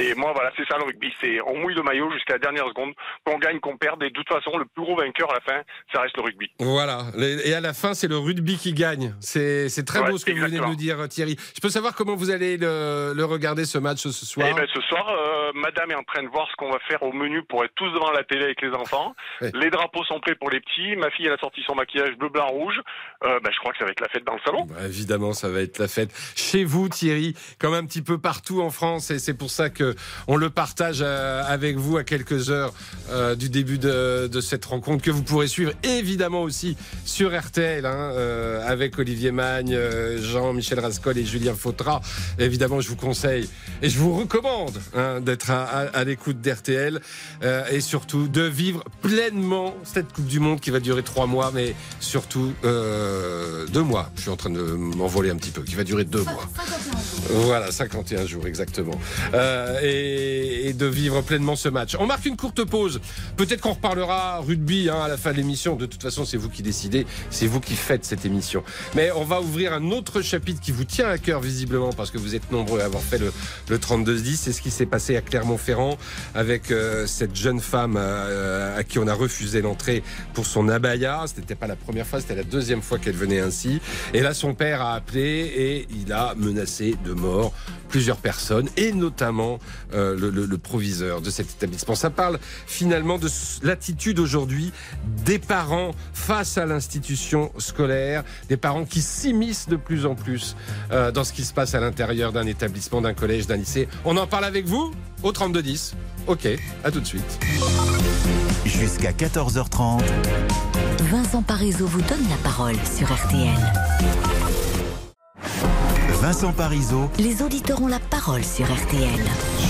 Et moi, voilà, c'est ça le rugby. C'est on mouille le maillot jusqu'à la dernière seconde, qu'on gagne, qu'on perde, et de toute façon, le plus gros vainqueur à la fin, ça reste le rugby. Voilà. Et à la fin, c'est le rugby qui gagne. C'est très Ouais, beau ce que vous venez de exactement. nous dire, Thierry. Je peux savoir comment vous allez le, le regarder ce match ce soir Et ben ce soir, euh, Madame est en train de voir ce qu'on va faire au menu pour être tous devant la télé avec les enfants. Ouais. Les drapeaux sont prêts pour les petits. Ma fille, elle a sorti son maquillage bleu, blanc, rouge. Euh, ben, je crois que ça va être la fête dans le salon. Bah, évidemment, ça va être la fête chez vous, Thierry, comme un petit peu partout en France, et c'est pour ça que on le partage euh, avec vous à quelques heures euh, du début de, de cette rencontre que vous pourrez suivre évidemment aussi sur RTL hein, euh, avec Olivier Magne, Jean-Michel Rascol et Julien Fautra. Évidemment, je vous conseille et je vous recommande hein, d'être à, à- à l'écoute d'RTL euh, et surtout de vivre pleinement cette Coupe du Monde qui va durer trois mois, mais surtout deux mois. Je suis en train de m'envoler un petit peu, qui va durer deux mois. Voilà, 51 jours exactement. Euh, et, et de vivre pleinement ce match. On marque une courte pause. Peut-être qu'on reparlera rugby hein, à la fin de l'émission. De toute façon, c'est vous qui décidez, c'est vous qui faites cette émission. Mais on va ouvrir un autre chapitre qui vous tient à cœur visiblement parce que vous êtes nombreux à avoir fait le, le 32-10. C'est ce qui s'est passé à Clermont-Ferrand avec euh, cette jeune femme euh, à qui on a refusé l'entrée pour son abaya. Ce n'était pas la première fois, c'était la deuxième fois qu'elle venait ainsi. Et là, son père a appelé et il a menacé de mort plusieurs personnes, et notamment euh, le, le, le, proviseur de cet établissement. Ça parle finalement de l'attitude aujourd'hui des parents face à l'institution scolaire, des parents qui s'immiscent de plus en plus euh, dans ce qui se passe à l'intérieur d'un établissement, d'un collège, d'un lycée. On en parle avec vous au 3210. Ok, à tout de suite. Jusqu'à 14h30. Vincent Parisot vous donne la parole sur RTL. Vincent Parisot. Les auditeurs ont la parole sur RTL.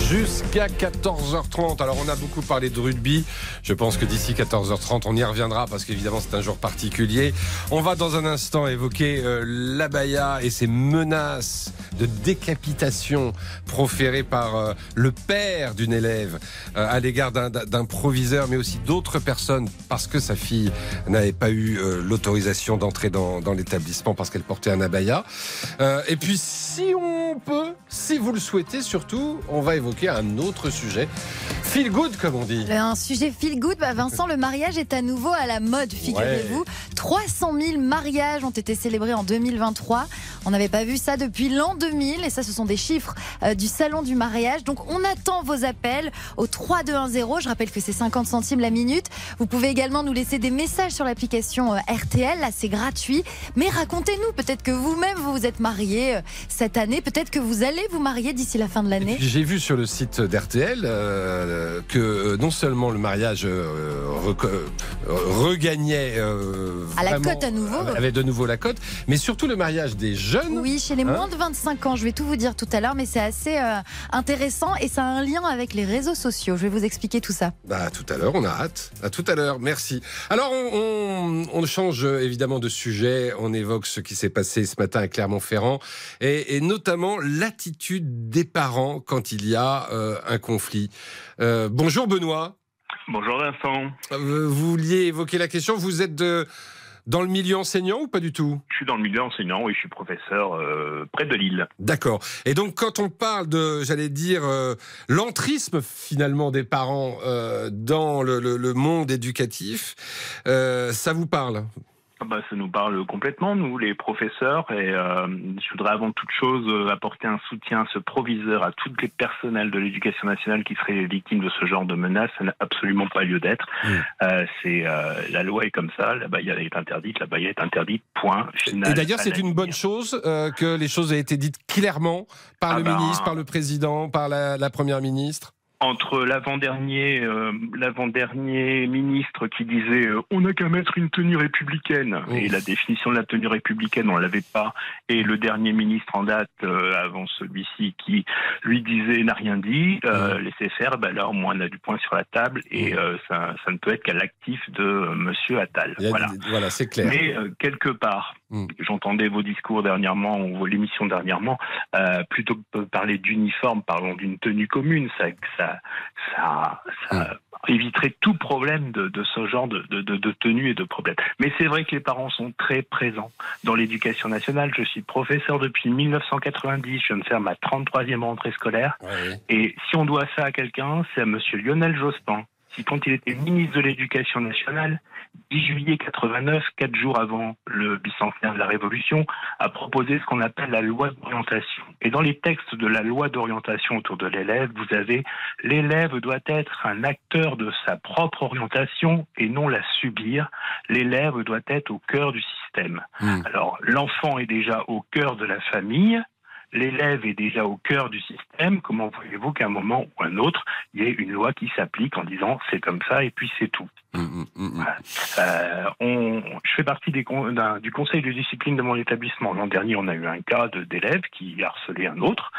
Jusqu'à 14h30. Alors on a beaucoup parlé de rugby. Je pense que d'ici 14h30, on y reviendra parce qu'évidemment c'est un jour particulier. On va dans un instant évoquer euh, l'abaya et ses menaces de décapitation proférées par euh, le père d'une élève euh, à l'égard d'un proviseur, mais aussi d'autres personnes parce que sa fille n'avait pas eu euh, l'autorisation d'entrer dans, dans l'établissement parce qu'elle portait un abaya. Euh, et puis si on peut, si vous le souhaitez surtout, on va évoquer un autre sujet. Feel good, comme on dit. Un sujet feel good. Bah Vincent, le mariage est à nouveau à la mode, figurez-vous. Ouais. 300 000 mariages ont été célébrés en 2023. On n'avait pas vu ça depuis l'an 2000. Et ça, ce sont des chiffres euh, du salon du mariage. Donc, on attend vos appels au 3210. Je rappelle que c'est 50 centimes la minute. Vous pouvez également nous laisser des messages sur l'application euh, RTL. Là, c'est gratuit. Mais racontez-nous, peut-être que vous-même, vous vous êtes marié euh, cette année. Peut-être que vous allez vous marier d'ici la fin de l'année. J'ai vu sur le site d'RTL euh, que euh, non seulement le mariage euh, regagnait à la cote à nouveau, avait de nouveau la cote, mais surtout le mariage des jeunes. Oui, chez les hein moins de 25 ans. Je vais tout vous dire tout à l'heure, mais c'est assez intéressant et ça a un lien avec les réseaux sociaux. Je vais vous expliquer tout ça. Bah, tout à l'heure, on a hâte. À tout à l'heure, merci. Alors, on, on, on, change évidemment de sujet. On évoque ce qui s'est passé ce matin à Clermont-Ferrand et, et, notamment l'attitude des parents quand il y a euh, un conflit. Euh, bonjour Benoît. Bonjour Vincent. Euh, vous vouliez évoquer la question. Vous êtes de, dans le milieu enseignant ou pas du tout? Je suis dans le milieu enseignant, oui, je suis professeur euh, près de Lille. D'accord. Et donc quand on parle de, j'allais dire, l'entrisme finalement des parents dans le, le, le, monde éducatif, ça vous parle? Bah, ça nous parle complètement, nous, les professeurs. Et euh, je voudrais avant toute chose apporter un soutien à ce proviseur, à tous les personnels de l'éducation nationale qui seraient victimes de ce genre de menaces. Ça n'a absolument pas lieu d'être. Mmh. Euh, c'est euh, la loi est comme ça. La baïa est interdite. La baïa est interdite. Point. Final, et d'ailleurs, c'est une bonne chose euh, que les choses aient été dites clairement par ah le ben... ministre, par le président, par la, la première ministre entre l'avant-dernier euh, l'avant-dernier ministre qui disait euh, on n'a qu'à mettre une tenue républicaine. Et la définition de la tenue républicaine on l'avait pas. Et le dernier ministre en date euh, avant celui-ci qui lui disait n'a rien dit. Euh, laissez faire ben là au moins on a du point sur la table. Et mmh. ça, ça, ne peut être qu'à l'actif de monsieur Attal. Voilà. voilà c'est clair. Mais quelque part mmh. j'entendais vos discours dernièrement ou l'émission dernièrement plutôt que de parler d'uniforme parlons d'une tenue commune ça ça ça, ça éviterait tout problème de, de ce genre de, de, de, tenue et de problème. Mais c'est vrai que les parents sont très présents dans l'éducation nationale. Je suis professeur depuis 1990, je viens de faire ma 33e rentrée scolaire. Ouais. Et si on doit ça à quelqu'un, c'est à monsieur Lionel Jospin, qui, quand il était ministre de l'Éducation nationale, 10 juillet 89, quatre jours avant le bicentenaire de la Révolution, a proposé ce qu'on appelle la loi d'orientation. Et dans les textes de la loi d'orientation autour de l'élève, vous avez l'élève doit être un acteur de sa propre orientation et non la subir. L'élève doit être au cœur du système. Mmh. Alors, l'enfant est déjà au cœur de la famille, l'élève est déjà au cœur du système, comment voulez-vous qu'à un moment ou un autre, il y ait une loi qui s'applique en disant c'est comme ça et puis c'est tout? Mmh, mmh, mmh. Euh, on, Je fais partie des, du conseil de discipline de mon établissement. L'an dernier, on a eu un cas d'élève qui harcelait un autre.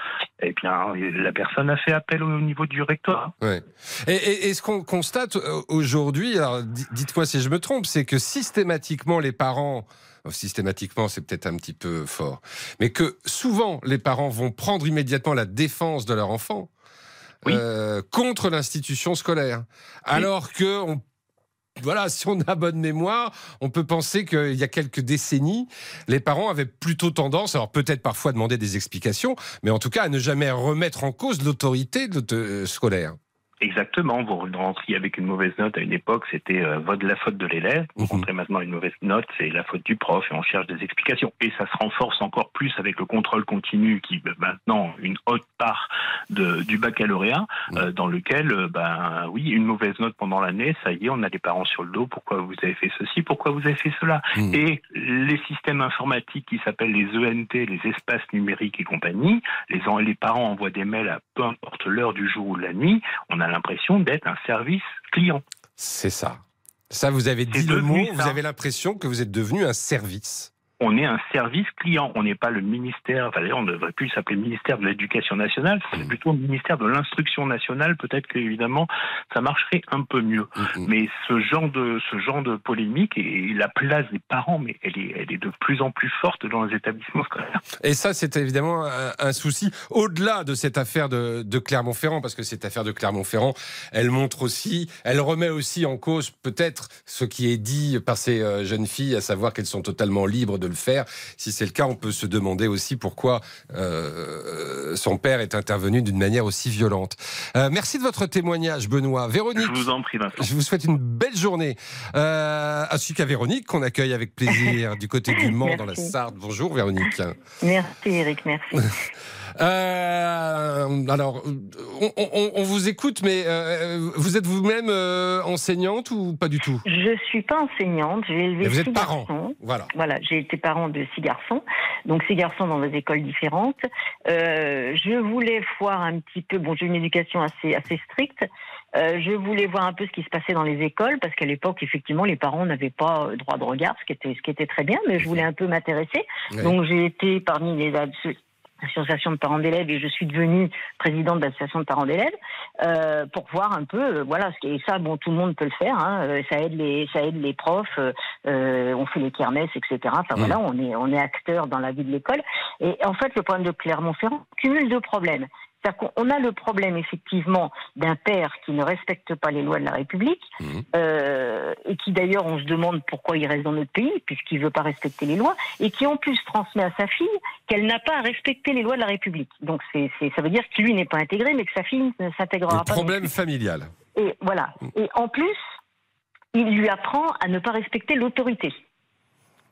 Et bien, la personne a fait appel au niveau du rectorat. Ouais. Et, et, et, ce qu'on constate aujourd'hui, alors dites-moi si je me trompe, c'est que systématiquement les parents systématiquement, c'est peut-être un petit peu fort, mais que souvent les parents vont prendre immédiatement la défense de leur enfant oui. euh, contre l'institution scolaire, oui. alors que on voilà, si on a bonne mémoire, on peut penser qu'il y a quelques décennies, les parents avaient plutôt tendance, alors peut-être parfois à demander des explications, mais en tout cas à ne jamais remettre en cause l'autorité scolaire. Exactement, vous rentriez avec une mauvaise note à une époque, c'était euh, la faute de l'élève. Vous rentrez maintenant une mauvaise note, c'est la faute du prof et on cherche des explications. Et ça se renforce encore plus avec le contrôle continu qui euh, maintenant une haute part de, du baccalauréat euh, dans lequel, euh, ben oui, une mauvaise note pendant l'année, ça y est, on a des parents sur le dos. Pourquoi vous avez fait ceci Pourquoi vous avez fait cela Et les systèmes informatiques qui s'appellent les ENT, les espaces numériques et compagnie, les, les parents envoient des mails à peu importe l'heure du jour ou de la nuit. On a l'impression d'être un service client. C'est ça. Ça, vous avez dit le mot, vous avez l'impression que vous êtes devenu un service on est un service client. On n'est pas le ministère, enfin on ne devrait plus s'appeler ministère de l'Éducation nationale, c'est mmh. plutôt le ministère de l'Instruction nationale. Peut-être qu'évidemment ça marcherait un peu mieux. Mmh. Mais ce genre de ce genre de polémique et la place des parents, mais elle est, elle est de plus en plus forte dans les établissements scolaires. Et ça, c'est évidemment un, souci au-delà de cette affaire de, de Clermont-Ferrand, parce que cette affaire de Clermont-Ferrand, elle montre aussi, elle remet aussi en cause peut-être ce qui est dit par ces euh, jeunes filles, à savoir qu'elles sont totalement libres de le faire. Si c'est le cas, on peut se demander aussi pourquoi euh, son père est intervenu d'une manière aussi violente. Euh, merci de votre témoignage, Benoît. Véronique. Je vous en prie, Vincent. Je vous souhaite une belle journée. Euh, ainsi qu'à Véronique, qu'on accueille avec plaisir du côté du Mans, dans la Sarthe. Bonjour, Véronique. Merci, Eric. Merci. Euh, alors, on, vous écoute, mais euh, vous êtes vous-même euh, enseignante ou pas du tout? Je suis pas enseignante. J'ai élevé vous êtes six parent. Garçons. Voilà. Voilà, j'ai été parent de six garçons. Donc six garçons dans des écoles différentes. je voulais voir un petit peu. Bon, j'ai une éducation assez assez stricte. je voulais voir un peu ce qui se passait dans les écoles parce qu'à l'époque, effectivement, les parents n'avaient pas droit de regard, ce qui était ce qui était très bien. Mais je voulais un peu m'intéresser. Donc j'ai été parmi les association de parents d'élèves et je suis devenue présidente de l'association de parents d'élèves euh, pour voir un peu euh, voilà ce et ça bon tout le monde peut le faire hein, euh, ça aide les ça aide les profs euh, on fait les kermesses etc enfin voilà on est on est acteur dans la vie de l'école. Et en fait le problème de Clermont-Ferrand cumule deux problèmes on a le problème effectivement d'un père qui ne respecte pas les lois de la République mmh. euh, et qui d'ailleurs on se demande pourquoi il reste dans notre pays puisqu'il ne veut pas respecter les lois et qui en plus transmet à sa fille qu'elle n'a pas à respecter les lois de la République. Donc c'est, ça veut dire que lui n'est pas intégré mais que sa fille ne s'intégrera pas. Problème familial. Et voilà. Et en plus, il lui apprend à ne pas respecter l'autorité.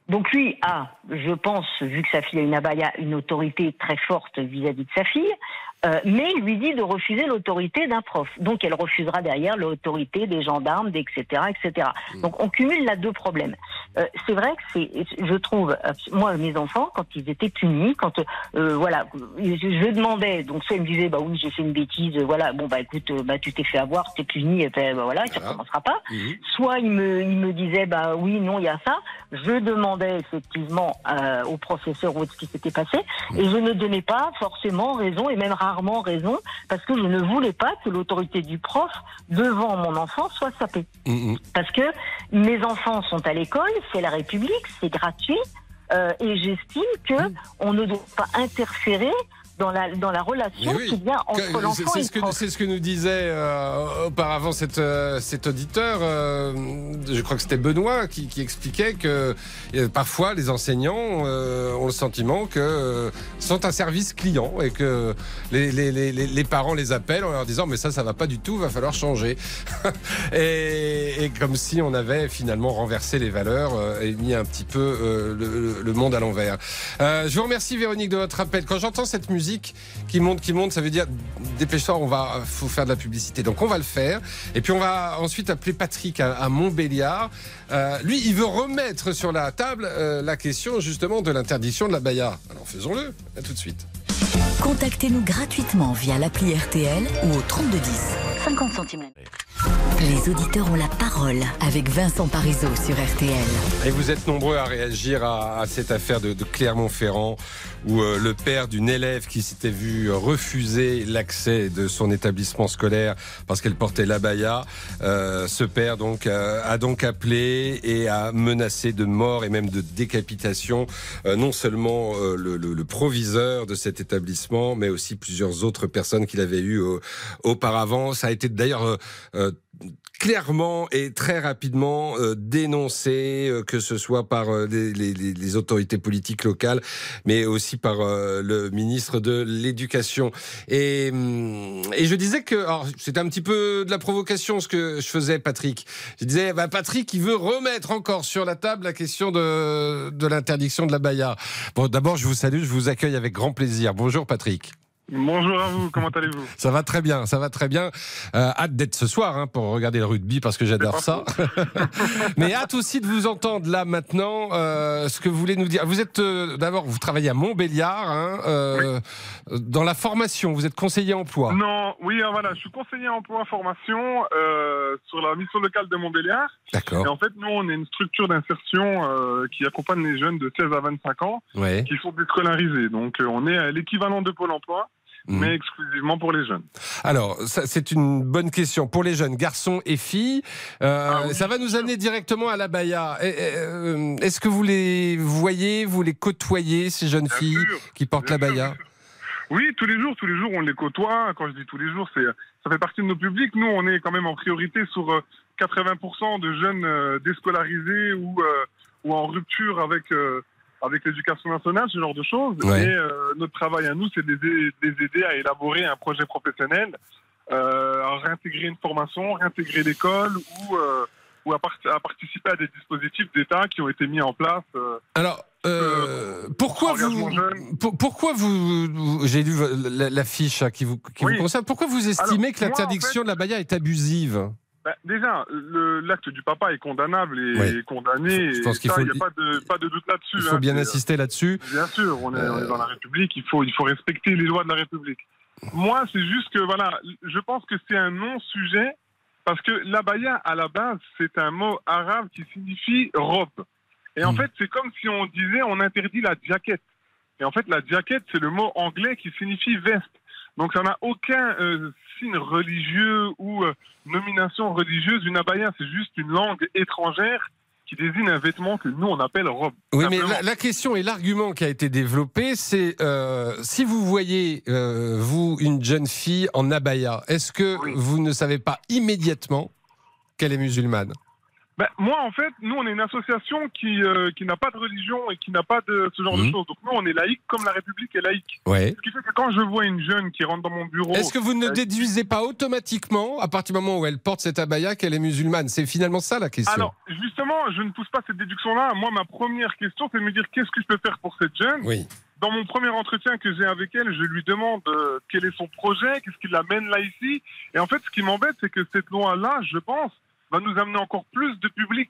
Donc lui a, je pense, vu que sa fille a une abaya, une autorité très forte vis-à-vis de sa fille, euh, mais il lui dit de refuser l'autorité d'un prof. Donc elle refusera derrière l'autorité des gendarmes, etc., etc. Hmm. Donc on cumule là deux problèmes. Euh, c'est vrai que c'est, je trouve, euh, moi mes enfants quand ils étaient punis, quand euh, voilà, je, je, demandais, donc soit ils me disaient bah oui j'ai fait une bêtise, voilà bon bah écoute bah tu t'es fait avoir, t'es puni, et ben, bah, voilà, ça recommencera pas. Hmm. Soit ils me ils me disaient bah oui non il y a ça. Je demandais effectivement au professeur où ce qui s'était passé et je ne donnais pas forcément raison et même rarement raison parce que je ne voulais pas que l'autorité du prof devant mon enfant soit sapée. Parce que mes enfants sont à l'école, c'est la République, c'est gratuit. Euh, et j'estime que on ne doit pas interférer dans la, dans la relation qui vient entre l'enfant et que, C'est ce que nous disait euh, auparavant cet, euh, cet auditeur, euh, je crois que c'était Benoît, qui, qui, expliquait que parfois les enseignants ont le sentiment que sont un service client et que les, les, les, les, parents les appellent en leur disant mais ça, ça va pas du tout, va falloir changer. et, et, comme si on avait finalement renversé les valeurs et mis un petit peu le, le, monde à l'envers. je vous remercie Véronique de votre appel. Quand j'entends cette musique, qui monte, qui monte, ça veut dire dépêche-toi, on va, faut faire de la publicité. Donc on va le faire. Et puis on va ensuite appeler Patrick à, Montbéliard. Euh, lui, il veut remettre sur la table euh, la question justement de l'interdiction de la baya. Alors faisons-le. À tout de suite. Contactez-nous gratuitement via l'appli RTL ou au 3210. 50 centimes. Les auditeurs ont la parole avec Vincent Parisot sur RTL. Et vous êtes nombreux à réagir à, cette affaire de, Clermont-Ferrand où euh, le père d'une élève qui s'était vu refuser l'accès de son établissement scolaire parce qu'elle portait l'abaya, euh, ce père donc euh, a donc appelé et a menacé de mort et même de décapitation non seulement le, le, proviseur de cet établissement mais aussi plusieurs autres personnes qu'il avait eues auparavant. Ça a été d'ailleurs clairement et très rapidement euh, dénoncé, euh, que ce soit par euh, les, autorités politiques locales, mais aussi par le ministre de l'Éducation. Et, hum, je disais que, c'était un petit peu de la provocation ce que je faisais, Patrick. Je disais, bah, Patrick, il veut remettre encore sur la table la question de, de l'interdiction de la baya. Bon, d'abord, je vous salue, je vous accueille avec grand plaisir. Bonjour, Patrick. Bonjour à vous, comment allez-vous? Ça va très bien, ça va très bien. Euh, hâte d'être ce soir hein, pour regarder le rugby parce que j'adore ça. Mais hâte aussi de vous entendre là maintenant euh, ce que vous voulez nous dire. Vous êtes euh, d'abord, vous travaillez à Montbéliard, hein, dans la formation, vous êtes conseiller emploi. Non, oui, hein, voilà, je suis conseiller emploi formation sur la mission locale de Montbéliard. D'accord. Et en fait, nous, on est une structure d'insertion qui accompagne les jeunes de 16 à 25 ans Ouais. qui sont déscolarisés. Donc, on est à l'équivalent de Pôle emploi. Mhm. Mais exclusivement pour les jeunes. Alors, c'est une bonne question pour les jeunes garçons et filles. Euh, ça va nous amener directement à la et, euh, Est-ce que vous les voyez, vous les côtoyez ces jeunes filles qui portent la baya Oui, tous les jours, tous les jours, on les côtoie. Quand je dis tous les jours, c'est ça fait partie de nos publics. Nous, on est quand même en priorité sur euh, 80% de jeunes euh, déscolarisés ou euh, ou en rupture avec euh, avec l'éducation nationale, ce genre de choses. Ouais. Et euh, notre travail à nous, c'est de les aider à élaborer un projet professionnel, euh, à réintégrer une formation, réintégrer l'école ou euh, ou à, part- à participer à des dispositifs d'État qui ont été mis en place. Alors, pourquoi vous, pour- pourquoi vous, j'ai lu la, la fiche hein, qui vous, qui Oui. vous concerne. Pourquoi vous estimez Alors, que en l'interdiction de la baya est abusive? Ben, déjà, l'acte du papa est condamnable et condamné. Je pense et qu'il faut Il n'y a pas de, pas de doute là-dessus. Il faut hein, bien insister là-dessus. Bien sûr, on est, on est dans la République, il faut, il faut respecter les lois de la République. Moi, c'est juste que, voilà, je pense que c'est un non-sujet, parce que l'abaya, à la base, c'est un mot arabe qui signifie robe. Et en fait, c'est comme si on disait, on interdit la jaquette. Et en fait, la jaquette, c'est le mot anglais qui signifie veste. Donc, ça n'a aucun euh, religieux ou euh, nomination religieuse. Une abaya, c'est juste une langue étrangère qui désigne un vêtement que nous, on appelle robe. Oui, mais la question et l'argument qui a été développé, c'est euh, si vous voyez, euh, vous, une jeune fille en abaya, est-ce que vous ne savez pas immédiatement qu'elle est musulmane? Ben, moi, en fait, nous, on est une association qui, euh, qui n'a pas de religion et qui n'a pas de ce genre Mhm. de choses. Donc, nous, on est laïque comme la République est laïque. Ouais. Ce qui fait que quand je vois une jeune qui rentre dans mon bureau. Est-ce que vous ne euh, déduisez pas automatiquement, à partir du moment où elle porte cette abaya, qu'elle est musulmane? C'est finalement ça la question. Alors, justement, je ne pousse pas cette déduction-là. Moi, ma première question, c'est de me dire qu'est-ce que je peux faire pour cette jeune? Oui. Dans mon premier entretien que j'ai avec elle, je lui demande euh, quel est son projet, qu'est-ce qui l'amène là ici? Et en fait, ce qui m'embête, c'est que cette loi-là, je pense, va nous amener encore plus de public.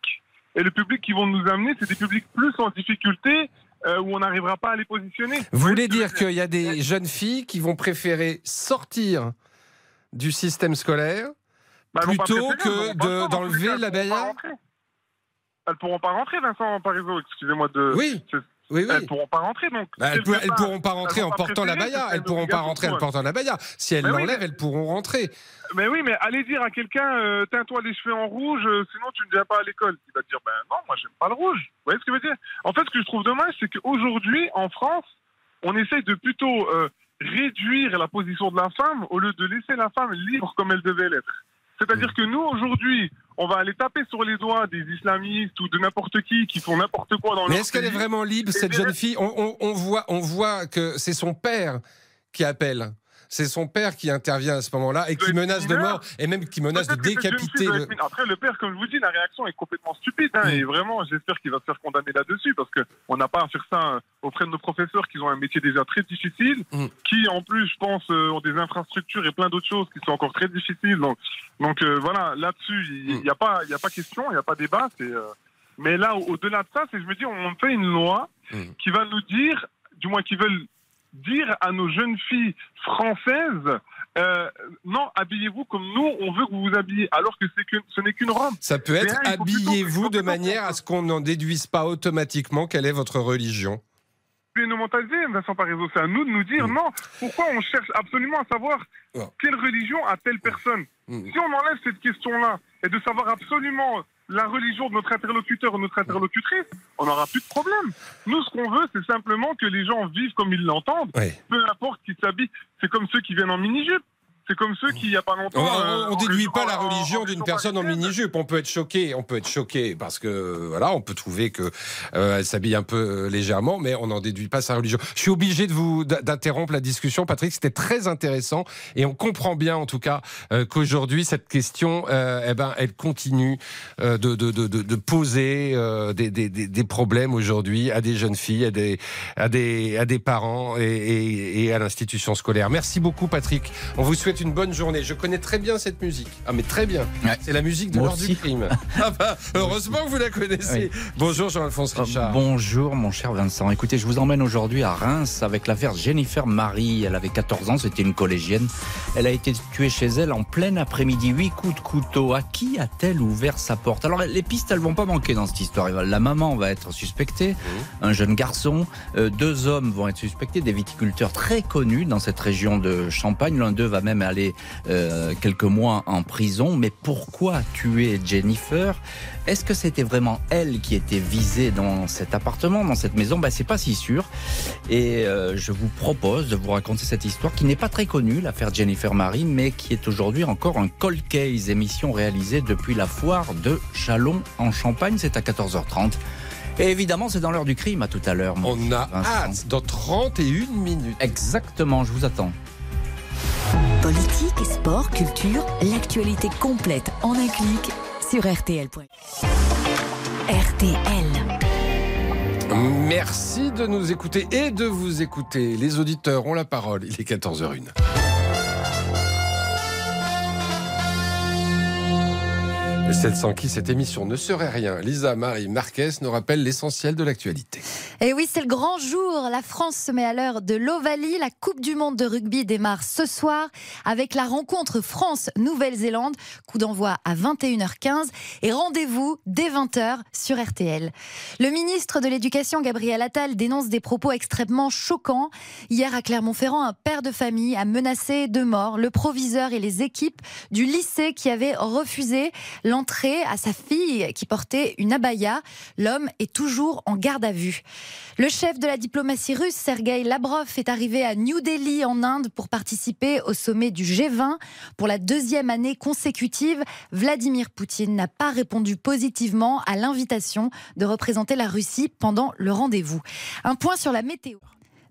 Et le public qui vont nous amener, c'est des publics plus en difficulté, euh, où on n'arrivera pas à les positionner. Vous voulez dire qu'il y a des jeunes filles qui vont préférer sortir du système scolaire Bah, plutôt préférer, que de- d'enlever cas, la elles rentrer. Elles pourront pas rentrer, Vincent Parisot, excusez-moi de... Oui. Oui, oui. Elles pourront pas rentrer, donc... Bah, elles, pourront pas rentrer elles en portant la baya. Elles pourront pas rentrer en portant la baya. Si elles oui, l'enlèvent, mais- elles pourront rentrer. Mais oui, mais allez dire à quelqu'un, euh, teins-toi les cheveux en rouge, euh, sinon tu ne viens pas à l'école. Il va te dire, ben non, moi j'aime pas le rouge. Vous voyez ce que je veux dire? En fait, ce que je trouve dommage, c'est qu'aujourd'hui, en France, on essaye de plutôt euh, réduire la position de la femme au lieu de laisser la femme libre comme elle devait l'être. C'est-à-dire que nous, aujourd'hui, on va aller taper sur les doigts des islamistes ou de n'importe qui qui font n'importe quoi dans Mais leur est-ce qu'elle est vraiment libre, Et cette jeune fille? On, on- on voit, on voit que c'est son père qui appelle. C'est son père qui intervient à ce moment-là et qui menace de mort et même qui menace de décapiter le. Après, le père, comme je vous dis, la réaction est complètement stupide. hein, Mm. Et vraiment, j'espère qu'il va se faire condamner là-dessus parce qu'on n'a pas à faire ça euh, auprès de nos professeurs qui ont un métier déjà très difficile, Mm. qui en plus, je pense, euh, ont des infrastructures et plein d'autres choses qui sont encore très difficiles. Donc, donc euh, voilà, là-dessus, il Mm. n'y a, pas- il y a pas question, il n'y a pas débat. c'est, euh, Mais là, au- au-delà de ça, c'est je me dis, on fait une loi Mm. qui va nous dire, du moins qui veulent dire à nos jeunes filles françaises, euh, non, habillez-vous comme nous, on veut que vous vous habillez, alors que, c'est que ce n'est qu'une robe. Ça peut être habillez-vous de manière à ce qu'on n'en déduise pas automatiquement quelle est votre religion. Puis nous Vincent Parisot, c'est à nous de nous dire Mm. non, pourquoi on cherche absolument à savoir quelle religion a telle personne? Mm. Si on enlève cette question-là et de savoir absolument la religion de notre interlocuteur ou notre interlocutrice, on n'aura plus de problème. Nous, ce qu'on veut, c'est simplement que les gens vivent comme ils l'entendent, Oui. peu importe qui s'habillent. C'est comme ceux qui viennent en mini-jupe. C'est comme ceux qui, il n'y a pas longtemps. On, euh, on en déduit pas la religion d'une personne en mini-jupe. On peut être choqué, on peut être choqué parce que voilà, on peut trouver que euh, s'habille un peu euh, légèrement, mais on n'en déduit pas sa religion. Je suis obligé de vous d'interrompre la discussion, Patrick. C'était très intéressant et on comprend bien, en tout cas, euh, qu'aujourd'hui cette question, euh, eh ben, elle continue euh, de, de, de, de- de poser euh, des, des, des, des problèmes aujourd'hui à des jeunes filles, à des à des à des parents et, et, et à l'institution scolaire. Merci beaucoup, Patrick. On vous souhaite une bonne journée. Je connais très bien cette musique. Ah, mais très bien. C'est la musique de l'heure du crime. Ah bah, heureusement que vous la connaissez. Bonjour Jean-Alphonse Richard. Bonjour mon cher Vincent. Écoutez, je vous emmène aujourd'hui à Reims avec l'affaire Jennifer Marie. Elle avait 14 ans, c'était une collégienne. Elle a été tuée chez elle en plein après-midi. Huit coups de couteau. À qui a-t-elle ouvert sa porte? Alors les pistes, elles vont pas manquer dans cette histoire. La maman va être suspectée, un jeune garçon. Euh, deux hommes vont être suspectés, des viticulteurs très connus dans cette région de Champagne. L'un d'eux va même aller euh, quelques mois en prison. Mais pourquoi tuer Jennifer? Est-ce que c'était vraiment elle qui était visée dans cet appartement, dans cette maison? Ben, C'est pas si sûr. Et euh, je vous propose de vous raconter cette histoire qui n'est pas très connue, l'affaire Jennifer Marie, mais qui est aujourd'hui encore un cold case, émission réalisée depuis la foire de Chalon en Champagne. C'est à 14h30. Et évidemment, c'est dans l'heure du crime à tout à l'heure. On a Vincent. hâte dans 31 minutes. Exactement, je vous attends. Politique, sport, culture, l'actualité complète en un clic sur RTL.fr. RTL. Merci de nous écouter et de vous écouter. Les auditeurs ont la parole. Il est 14h01. Celle sans qui cette émission ne serait rien, Lisa Marie Marquez nous rappelle l'essentiel de l'actualité. Et oui, c'est le grand jour. La France se met à l'heure de l'Ovalie. La Coupe du Monde de rugby démarre ce soir avec la rencontre France-Nouvelle-Zélande. Coup d'envoi à 21h15 et rendez-vous dès 20h sur RTL. Le ministre de l'Éducation, Gabriel Attal, dénonce des propos extrêmement choquants. Hier à Clermont-Ferrand, un père de famille a menacé de mort le proviseur et les équipes du lycée qui avaient refusé l'entrée à sa fille qui portait une abaya. L'homme est toujours en garde à vue. Le chef de la diplomatie russe, Sergei Lavrov, est arrivé à New Delhi en Inde pour participer au sommet du G20. Pour la deuxième année consécutive, Vladimir Poutine n'a pas répondu positivement à l'invitation de représenter la Russie pendant le rendez-vous. Un point sur la météo.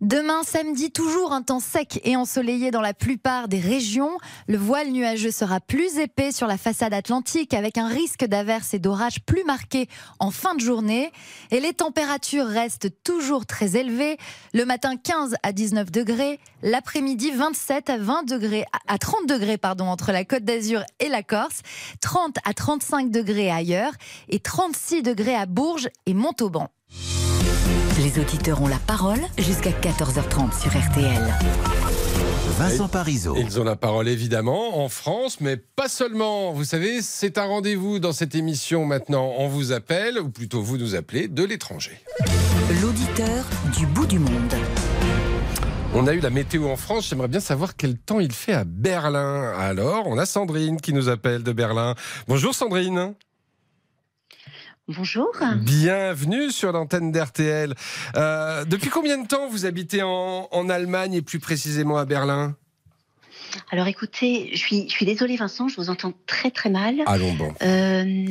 Demain samedi, toujours un temps sec et ensoleillé dans la plupart des régions. Le voile nuageux sera plus épais sur la façade atlantique avec un risque d'averses et d'orages plus marqué en fin de journée. Et les températures restent toujours très élevées. Le matin 15 à 19 degrés, l'après-midi 27 à 20 degrés, à 30 degrés entre la Côte d'Azur et la Corse, 30 à 35 degrés ailleurs et 36 degrés à Bourges et Montauban. Les auditeurs ont la parole jusqu'à 14h30 sur RTL. Vincent Parisot. Ils ont la parole évidemment en France, mais pas seulement. Vous savez, c'est un rendez-vous dans cette émission maintenant. On vous appelle, ou plutôt vous nous appelez, de l'étranger. L'auditeur du bout du monde. On a eu la météo en France. J'aimerais bien savoir quel temps il fait à Berlin. Alors, on a Sandrine qui nous appelle de Berlin. Bonjour Sandrine. Bonjour. Bienvenue sur l'antenne d'RTL. Euh, depuis combien de temps vous habitez en, en Allemagne et plus précisément à Berlin? Alors écoutez, je suis, je suis désolée Vincent, je vous entends très très mal. Allons bon. Euh,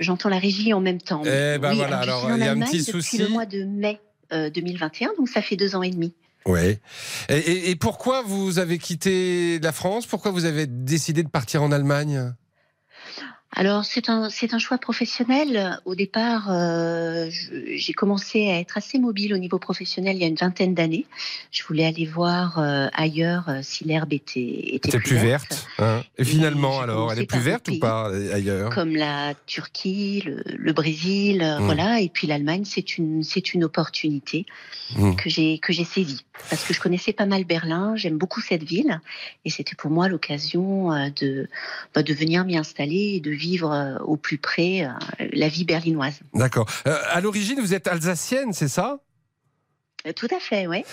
J'entends la régie en même temps. Eh ben Oui, voilà, alors, il y a un petit depuis souci. le mois de mai euh, 2021, donc ça fait deux ans et demi. Oui. Et, et- et pourquoi vous avez quitté la France? Pourquoi vous avez décidé de partir en Allemagne? Alors c'est un c'est un choix professionnel. Au départ, euh, j'ai commencé à être assez mobile au niveau professionnel il y a une vingtaine d'années. Je voulais aller voir euh, ailleurs euh, si l'herbe était était plus verte. hein et finalement, alors, elle est plus verte ou pas ailleurs? Comme la Turquie, le, le Brésil, euh, Mm. voilà. Et puis l'Allemagne, c'est une c'est une opportunité Mm. que j'ai que j'ai saisie parce que je connaissais pas mal Berlin. J'aime beaucoup cette ville et c'était pour moi l'occasion de bah, de venir m'y installer et de vivre euh, au plus près euh, la vie berlinoise. D'accord. Euh, à l'origine, vous êtes alsacienne, c'est ça? Tout à fait, oui.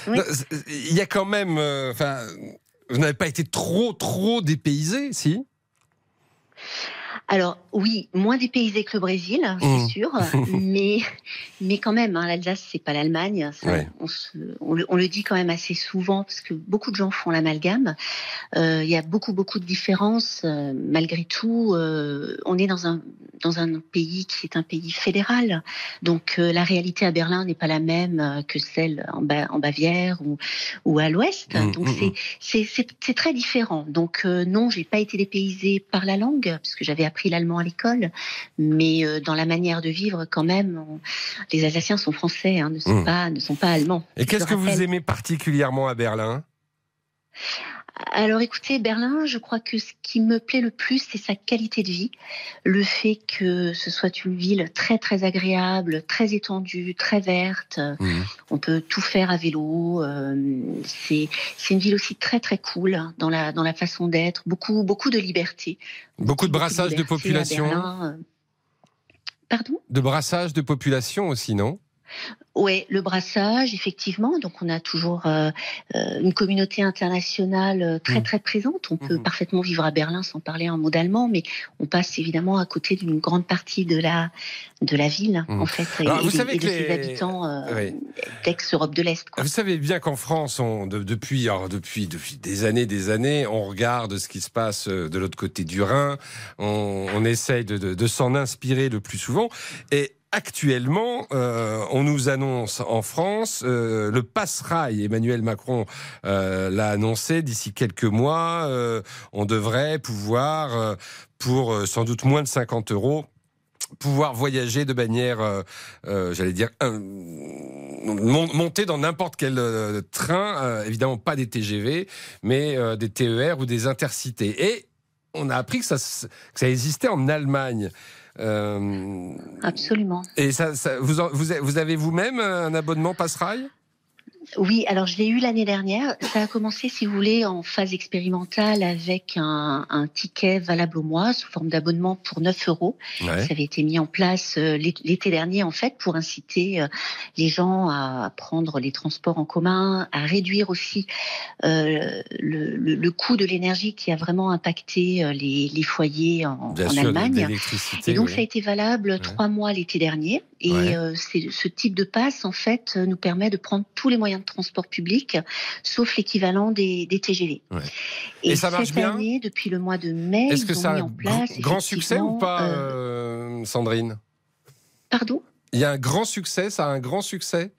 Il y a quand même. Enfin, vous n'avez pas été trop, trop dépaysé, si? Alors oui, moins dépaysé que le Brésil, c'est Mmh. sûr, mais mais quand même, hein, l'Alsace c'est pas l'Allemagne. Ouais. on, le, on le dit quand même assez souvent parce que beaucoup de gens font l'amalgame. Euh, Il y a beaucoup beaucoup de différences. euh, malgré tout, euh, on est dans un dans un pays qui est un pays fédéral, donc la réalité à Berlin n'est pas la même que celle en, Ba- en Bavière ou ou à l'Ouest. Mmh, donc mmh, c'est c'est très différent. Donc non, j'ai pas été dépaysée par la langue puisque j'avais appris l'allemand à l'école, mais euh, dans la manière de vivre quand même, on- les Alsaciens sont français, hein, ne sont Mmh. pas ne sont pas allemands. Et qu'est-ce que vous aimez particulièrement à Berlin? Alors écoutez, Berlin, je crois que ce qui me plaît le plus, c'est sa qualité de vie. Le fait que ce soit une ville très très agréable, très étendue, très verte. On peut tout faire à vélo. euh, c'est une ville aussi très très cool hein, dans la dans la façon d'être. Beaucoup beaucoup de liberté. Beaucoup de brassage de à population. Pardon? De brassage de population aussi, non? Oui, le brassage, effectivement. Donc, on a toujours euh, euh, une communauté internationale euh, très Mmh. très présente. On peut parfaitement vivre à Berlin sans parler un mot d'allemand, mais on passe évidemment à côté d'une grande partie de la de la ville, en fait, et, vous et savez et de que ses les- habitants euh, Oui. d'ex-Europe de l'Est. Vous savez bien qu'en France, on, de- depuis, alors depuis, depuis des années, des années, on regarde ce qui se passe de l'autre côté du Rhin. On, on essaye de, de- de s'en inspirer le plus souvent. Et actuellement, euh, on nous annonce en France euh, le passe-rail. Emmanuel Macron euh, l'a annoncé d'ici quelques mois. on devrait pouvoir, pour sans doute moins de 50 euros, pouvoir voyager de manière, j'allais dire, monter dans n'importe quel train, évidemment pas des TGV, mais des TER ou des intercités. Et on a appris que ça existait en Allemagne. Euh, Absolument. et ça, ça- vous, en- vous, vous avez vous-même un abonnement Passerail? Oui, alors je l'ai eu l'année dernière. Ça a commencé, si vous voulez, en phase expérimentale avec un, un ticket valable au mois sous forme d'abonnement pour 9 euros. Ouais. Ça avait été mis en place euh, l'é- l'été dernier, en fait, pour inciter euh, les gens à prendre les transports en commun, à réduire aussi euh, le, le- le coût de l'énergie qui a vraiment impacté les, les foyers en, Bien en sûr, Allemagne. Et donc, ça a été valable trois mois l'été dernier. Et Ouais. euh, ce type de passe, en fait, nous permet de prendre tous les moyens de transport public, sauf l'équivalent des, des TGV. Et, Et ça marche cette bien année, depuis le mois de mai, Est-ce que ont ça a mis un en place gr- grand succès ou pas, euh, euh, Sandrine Pardon? Il y a un grand succès, ça a un grand succès?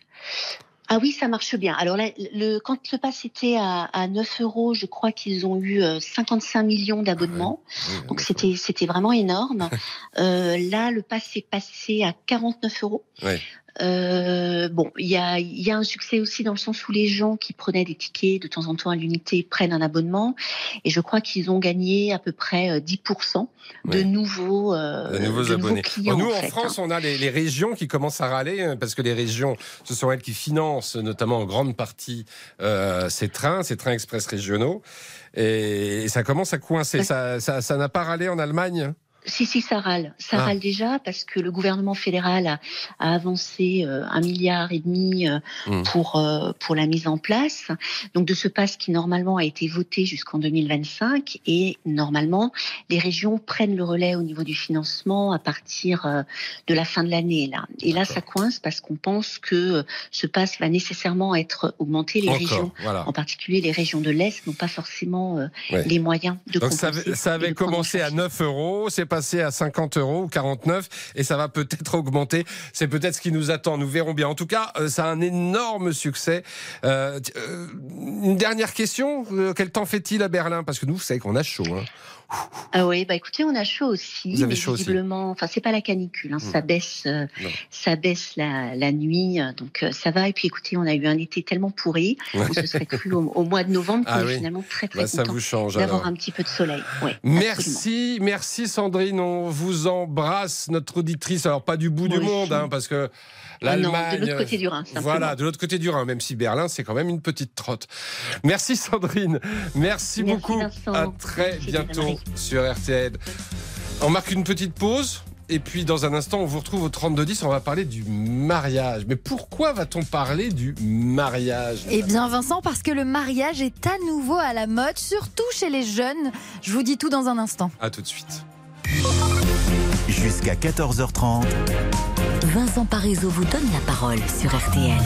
Ah oui, ça marche bien. Alors là, le, quand le pass était à, à 9 euros, je crois qu'ils ont eu euh, 55 millions d'abonnements. Donc c'était c'était vraiment énorme. Euh, là, le pass est passé à 49 euros. Ouais. Euh, bon, il y a, y a un succès aussi dans le sens où les gens qui prenaient des tickets de temps en temps à l'unité prennent un abonnement. Et je crois qu'ils ont gagné à peu près euh, 10% de Ouais. nouveaux, euh, de nouveaux de abonnés. clients. nous, en en fait, France, hein. on a les, les régions qui commencent à râler, hein, parce que les régions, ce sont elles qui financent notamment en grande partie euh, ces trains, ces trains express régionaux. Et, ça commence à coincer. Ça ça- ça n'a pas râlé en Allemagne? Si, si, ça râle. Ça Ah. râle déjà parce que le gouvernement fédéral a, a avancé euh, un milliard et demi euh, Mm. pour, euh, pour la mise en place. Donc, de ce pass qui normalement a été voté jusqu'en 2025 et normalement, les régions prennent le relais au niveau du financement à partir euh, de la fin de l'année. Là. Et là, ça coince parce qu'on pense que ce pass va nécessairement être augmenté. Les Encore, régions, voilà. en particulier les régions de l'Est, n'ont pas forcément euh, Ouais. les moyens de Donc ça, compenser avait- ça avait prendre en commencé à 9 euros, c'est passé à 50 euros ou 49 et ça va peut-être augmenter. C'est peut-être ce qui nous attend, nous verrons bien. En tout cas, euh, ça a un énorme succès. Euh, euh, une dernière question, quel temps fait-il à Berlin? Parce que nous, vous savez qu'on a chaud. hein. Ah oui, bah écoutez, on a chaud aussi. Vous avez mais chaud aussi. visiblement, enfin c'est pas la canicule, hein, ça baisse, euh, ça baisse la, la nuit, euh, donc euh, ça va. Et puis écoutez, on a eu un été tellement pourri, Ouais. on se serait cru au, au mois de novembre, Ah oui. finalement très très Bah, ça vous change, d'avoir un petit peu de soleil. Ouais, Merci, merci Sandrine. On vous embrasse, notre auditrice. Alors pas du bout du monde, aussi. hein, parce que Ah non, de l'Allemagne. l'autre côté du Rhin, simplement. Voilà, de l'autre côté du Rhin, même si Berlin, c'est quand même une petite trotte. Merci Sandrine. Merci, beaucoup. Vincent. À très Merci, bientôt sur RTL. On marque une petite pause. Et puis dans un instant, on vous retrouve au 3210, on va parler du mariage. Mais pourquoi va-t-on parler du mariage Eh bien Vincent, parce que le mariage est à nouveau à la mode, surtout chez les jeunes. Je vous dis tout dans un instant. À tout de suite. Jusqu'à 14h30. Vincent Parisot vous donne la parole sur RTL.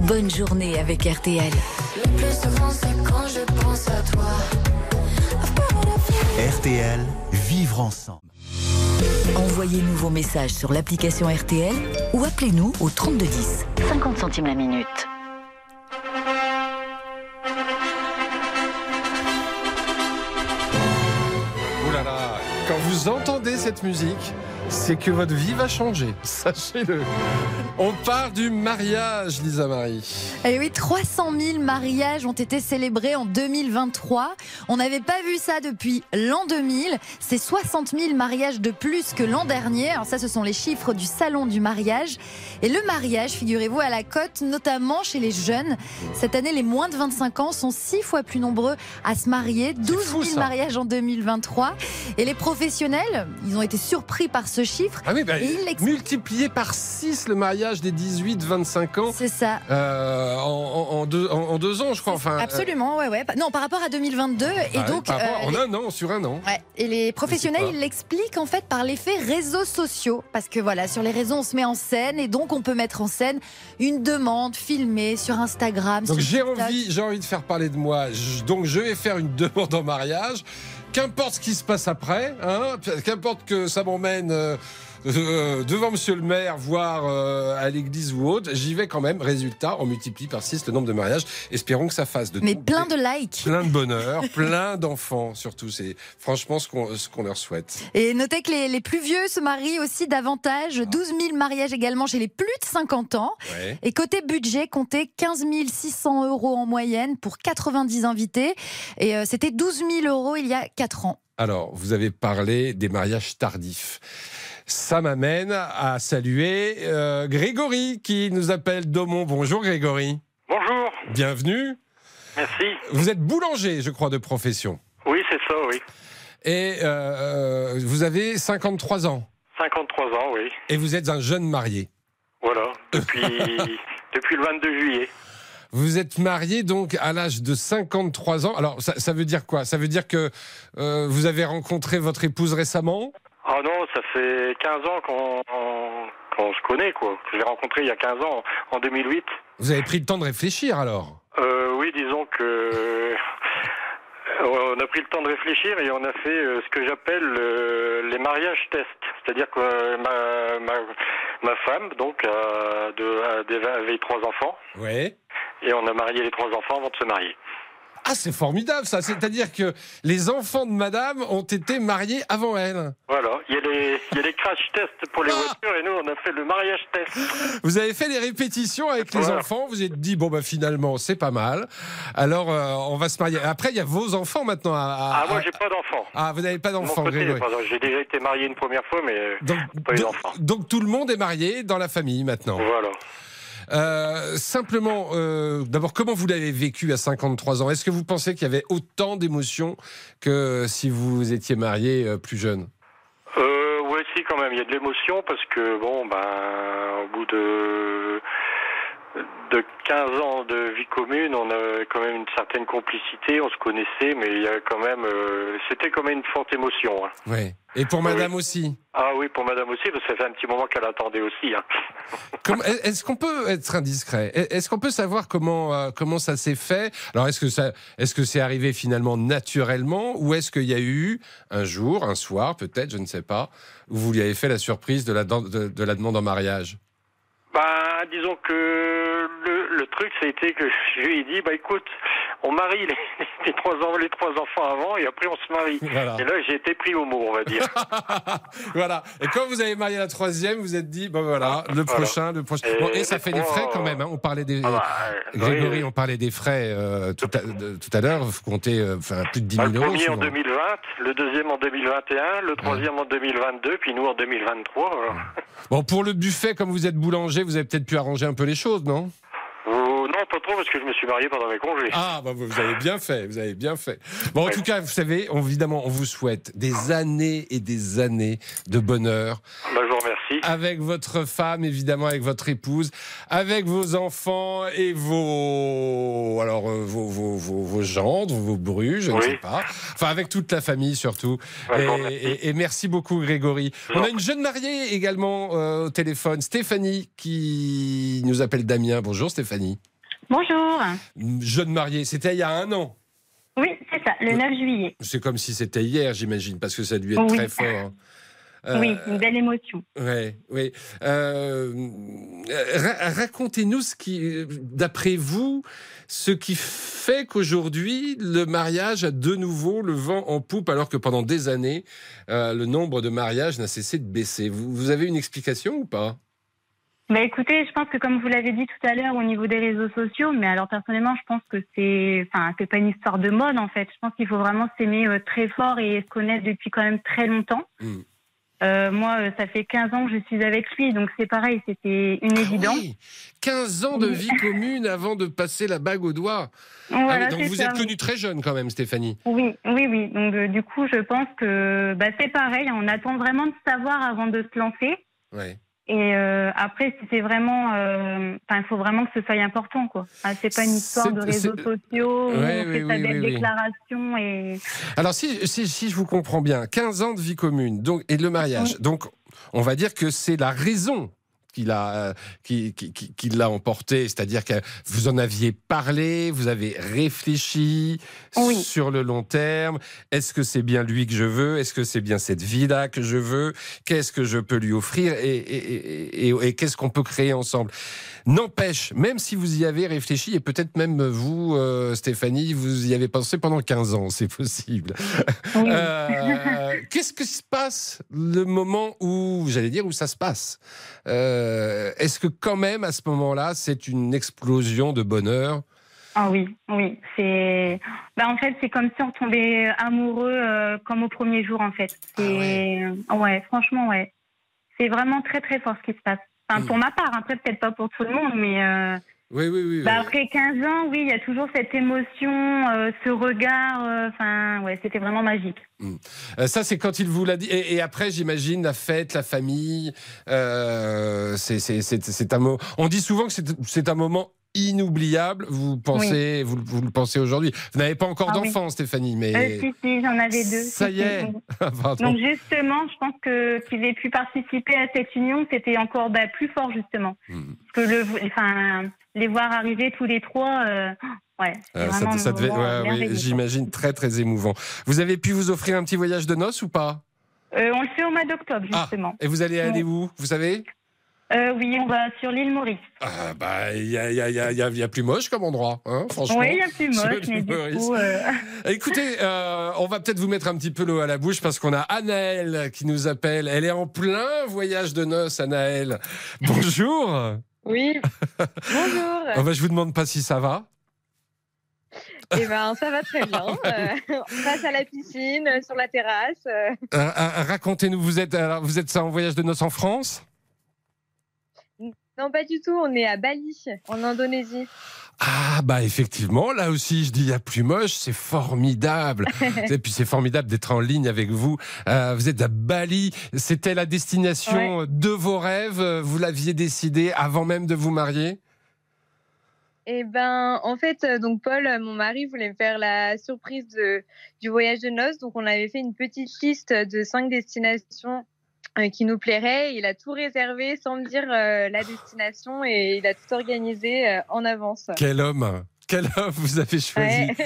Bonne journée avec RTL. Le plus souvent, c'est quand je pense à toi. RTL, vivre ensemble. Envoyez-nous vos messages sur l'application RTL ou appelez-nous au 3210. 50 centimes la minute. Vous entendez cette musique, c'est que votre vie va changer. Sachez-le. On part du mariage, Lisa Marie. Et oui, 300 000 mariages ont été célébrés en 2023. On n'avait pas vu ça depuis l'an 2000. C'est 60 000 mariages de plus que l'an dernier. Alors ça, ce sont les chiffres du salon du mariage. Et le mariage, figurez-vous, à la cote, notamment chez les jeunes. Cette année, les moins de 25 ans sont six fois plus nombreux à se marier. 12 000 fou, ça. mariages en 2023. Et les professionnels, ils ont été surpris par ce chiffre. Ah oui, bah, l'expliquent. multiplié par 6 le mariage des 18-25 ans. C'est ça. Euh, en, deux, en, en deux ans, je crois. Enfin, euh, Absolument, ouais, ouais. Non, par rapport à 2022. Et ah oui, donc, par rapport- euh, en les- un an, sur un an. Ouais, et les professionnels, ils l'expliquent en fait par l'effet réseaux sociaux. Parce que voilà, sur les réseaux, on se met en scène et donc on peut mettre en scène une demande filmée sur Instagram. Donc j'ai envie, j'ai envie de faire parler de moi. Je- donc je vais faire une demande en mariage. Qu'importe ce qui se passe après, hein, qu'importe que ça m'emmène euh, devant Monsieur le Maire, voire euh, à l'église ou autre, j'y vais quand même. Résultat, on multiplie par 6 le nombre de mariages. Espérons que ça fasse de Mais plein de likes. plein de bonheur, plein d'enfants surtout. C'est franchement ce qu'on qu'on leur souhaite. Et notez que les, les plus vieux se marient aussi davantage. 12 000 mariages également chez les plus de 50 ans. Ouais. Et côté budget, comptez 15 600 euros en moyenne pour 90 invités. Et euh, c'était 12 000 euros il y a 4 ans. Alors, vous avez parlé des mariages tardifs. Ça m'amène à saluer euh, Grégory qui nous appelle Daumont. Bonjour Grégory. Bonjour, Bienvenue. merci. Vous êtes boulanger, je crois, de profession. Oui, c'est ça, oui. Et euh, vous avez 53 ans. 53 ans, oui. Et vous êtes un jeune marié. Voilà, depuis, depuis le 22 juillet. Vous êtes marié donc à l'âge de 53 ans. Alors, ça, ça veut dire quoi? Ça veut dire que euh, vous avez rencontré votre épouse récemment? Ah non, ça fait 15 ans qu'on qu'on se connaît, quoi. Je l'ai rencontré il y a 15 ans, en 2008. Vous avez pris le temps de réfléchir alors? Euh, oui, disons que... On a pris le temps de réfléchir et on a fait euh, ce que j'appelle euh, les mariages tests. C'est-à-dire que euh, ma, ma, ma femme, donc, a, de, a avait trois enfants. Ouais. Et on a marié les trois enfants avant de se marier. Ah, c'est formidable ça. C'est-à-dire que les enfants de madame ont été mariés avant elle. Voilà, il y, a les, il y a les crash tests pour les voitures et nous on a fait le mariage test. Vous avez fait les répétitions avec les enfants, vous êtes dit, bon, bah finalement, c'est pas mal. Alors, euh, on va se marier. Après, il y a vos enfants maintenant. À, à- Ah, moi j'ai pas d'enfants. Ah, vous n'avez pas d'enfants, J'ai déjà été marié une première fois, mais euh, pas eu d'enfants. Donc, tout le monde est marié dans la famille maintenant. Voilà. Euh, simplement, euh, d'abord, comment vous l'avez vécu à 53 ans? Est-ce que vous pensez qu'il y avait autant d'émotions que si vous étiez marié euh, plus jeune? Ouais, si, quand même, il y a de l'émotion parce que, bon, ben, au bout de, de 15 ans de vie commune, on a quand même une certaine complicité, on se connaissait, mais il y a quand même, euh, c'était quand même une forte émotion. hein. Ouais. Et pour madame aussi Ah oui, pour madame aussi, parce que ça fait un petit moment qu'elle attendait aussi. hein. Est-ce qu'on peut être indiscret? Est-ce qu'on peut savoir comment euh, comment ça s'est fait? Alors est-ce que ça est-ce que c'est arrivé finalement naturellement ou est-ce qu'il y a eu un jour, un soir peut-être, je ne sais pas, où vous lui avez fait la surprise de la de, de la demande en mariage? Ben, disons que le, le truc, ça a été que je lui ai dit, bah écoute, on marie les, les trois, en- les trois enfants avant et après on se marie. Voilà. Et là, j'ai été pris au mot, on va dire. Voilà. Et quand vous avez marié la troisième, vous êtes dit, bon voilà, le prochain, le prochain. Et Bon, et ça fait des frais quand même. hein. On parlait des. Ah bah, Grégory, oui. on parlait des frais euh, tout, à, de- tout à l'heure. Vous comptez euh, enfin, plus de 10 Bah, 000 le euros. premier en souvent. 2020, le deuxième en 2021, le troisième en 2022, puis nous en 2023. voilà. Bon, pour le buffet, comme vous êtes boulanger, vous avez peut-être pu arranger un peu les choses, non? Pas trop, parce que je me suis marié pendant mes congés. Ah, bah, vous avez bien fait, vous avez bien fait. Bon, en tout cas, vous savez, on- évidemment, on vous souhaite des années et des années de bonheur. Bah, je vous remercie. Merci. Avec votre femme, évidemment, avec votre épouse, avec vos enfants et vos. Alors, euh, vos, vos, vos, vos gendres, vos brus, je ne sais pas. Enfin, avec toute la famille, surtout. Et, merci. et- et merci beaucoup, Grégory. On a une jeune mariée également euh, au téléphone, Stéphanie, qui nous appelle Damien. Bonjour, Stéphanie. Bonjour. Jeune mariée, c'était il y a un an. Oui, c'est ça, le 9 juillet. C'est comme si c'était hier, j'imagine, parce que ça a dû être Oui. très fort. Euh, Oui, une belle émotion. Ouais, oui. Euh, ra- Racontez-nous ce qui, d'après vous, ce qui fait qu'aujourd'hui le mariage a de nouveau le vent en poupe, alors que pendant des années euh, le nombre de mariages n'a cessé de baisser. Vous, vous avez une explication ou pas? Bah écoutez, je pense que comme vous l'avez dit tout à l'heure au niveau des réseaux sociaux, mais alors personnellement, je pense que c'est, enfin, c'est pas une histoire de mode en fait. Je pense qu'il faut vraiment s'aimer euh, très fort et se connaître depuis quand même très longtemps. Hmm. Euh, moi, euh, ça fait 15 ans que je suis avec lui, donc c'est pareil, c'était une évidence. 15 ans de vie commune avant de passer la bague au doigt. Ah oui, donc vous ça, êtes oui. connue très jeune quand même, Stéphanie. Oui, oui, oui. Donc du coup, je pense que bah, c'est pareil. On attend vraiment de savoir avant de se lancer. Ouais. Et euh, après, c'est vraiment, euh, enfin, il faut vraiment que ce soit important, quoi. C'est pas une histoire de réseaux sociaux où Ouais, on oui, oui, oui. déclaration et. Alors, si, si, si je vous comprends bien, 15 ans de vie commune donc, et le mariage. Donc, on va dire que c'est la raison euh, qui, qui, qui- qui l'a emporté, c'est-à-dire que vous en aviez parlé, vous avez réfléchi sur le long terme. Est-ce que c'est bien lui que je veux? Est-ce que c'est bien cette vie-là que je veux? Qu'est-ce que je peux lui offrir? Et, et- et- et- et qu'est-ce qu'on peut créer ensemble? N'empêche, même si vous y avez réfléchi, et peut-être même vous, euh, Stéphanie, vous y avez pensé pendant 15 ans, c'est possible. Euh, Qu'est-ce que se passe le moment où, j'allais dire, où ça se passe? Euh, Est-ce que quand même, à ce moment-là, c'est une explosion de bonheur? Ah oui, oui. C'est. Bah, en fait, c'est comme si on tombait amoureux euh, comme au premier jour, en fait. C'est. ouais. franchement, ouais. C'est vraiment très, très fort ce qui se passe. Enfin, pour ma part, après, peut-être pas pour tout le monde, mais. Oui, oui, oui. Bah, après 15 ans, oui, il y a toujours cette émotion, euh, ce regard. euh, Enfin, ouais, c'était vraiment magique. Euh, ça, c'est quand il vous l'a dit. Et, et après, j'imagine, la fête, la famille, c'est- un moment. On dit souvent que c'est- un moment inoubliable. Vous pensez, vous, vous le pensez aujourd'hui. Vous n'avez pas encore Ah oui. d'enfant, Stéphanie, mais Euh, si, si, j'en avais deux. ça Si, y est. Pardon. Donc justement, je pense que qu'ils aient pu participer à cette union, c'était encore bah, plus fort justement. Hmm. Parce que le, enfin, les voir arriver tous les trois, euh, ouais, c'est Euh, ça, devait, ouais, j'imagine très très émouvant. Vous avez pu vous offrir un petit voyage de noces ou pas? Euh, on le fait au mois d'octobre Ah, justement. Et vous allez aller où Vous savez? Euh, oui, on va sur l'île Maurice. Ah, bah, il y a, y a- y a- y a- il y a plus moche comme endroit, hein, franchement. Oui, il y a plus moche, mais du coup, Écoutez, on va peut-être vous mettre un petit peu l'eau à la bouche parce qu'on a Anaëlle qui nous appelle. Elle est en plein voyage de noces, Anaëlle. Bonjour. Oui. Bonjour. Oh, bah, je vous demande pas si ça va. Eh ben, ça va très bien. Euh, face à la piscine, euh, sur la terrasse. euh. Euh, euh, Racontez-nous, vous êtes, alors, vous êtes en voyage de noces en France? Non, pas du tout. On est à Bali, en Indonésie. Ah bah effectivement, là aussi je dis il y a plus moche, c'est formidable. Et puis c'est formidable d'être en ligne avec vous. Euh, vous êtes à Bali, c'était la destination de vos rêves, vous l'aviez décidé avant même de vous marier? Eh ben, en fait, euh, donc Paul, euh, mon mari, voulait me faire la surprise de, du voyage de noces. Donc, on avait fait une petite liste de cinq destinations qui nous plairaient. Il a tout réservé sans me dire euh, la destination et il a tout organisé euh, en avance. Quel homme quel homme vous avez choisi Ouais.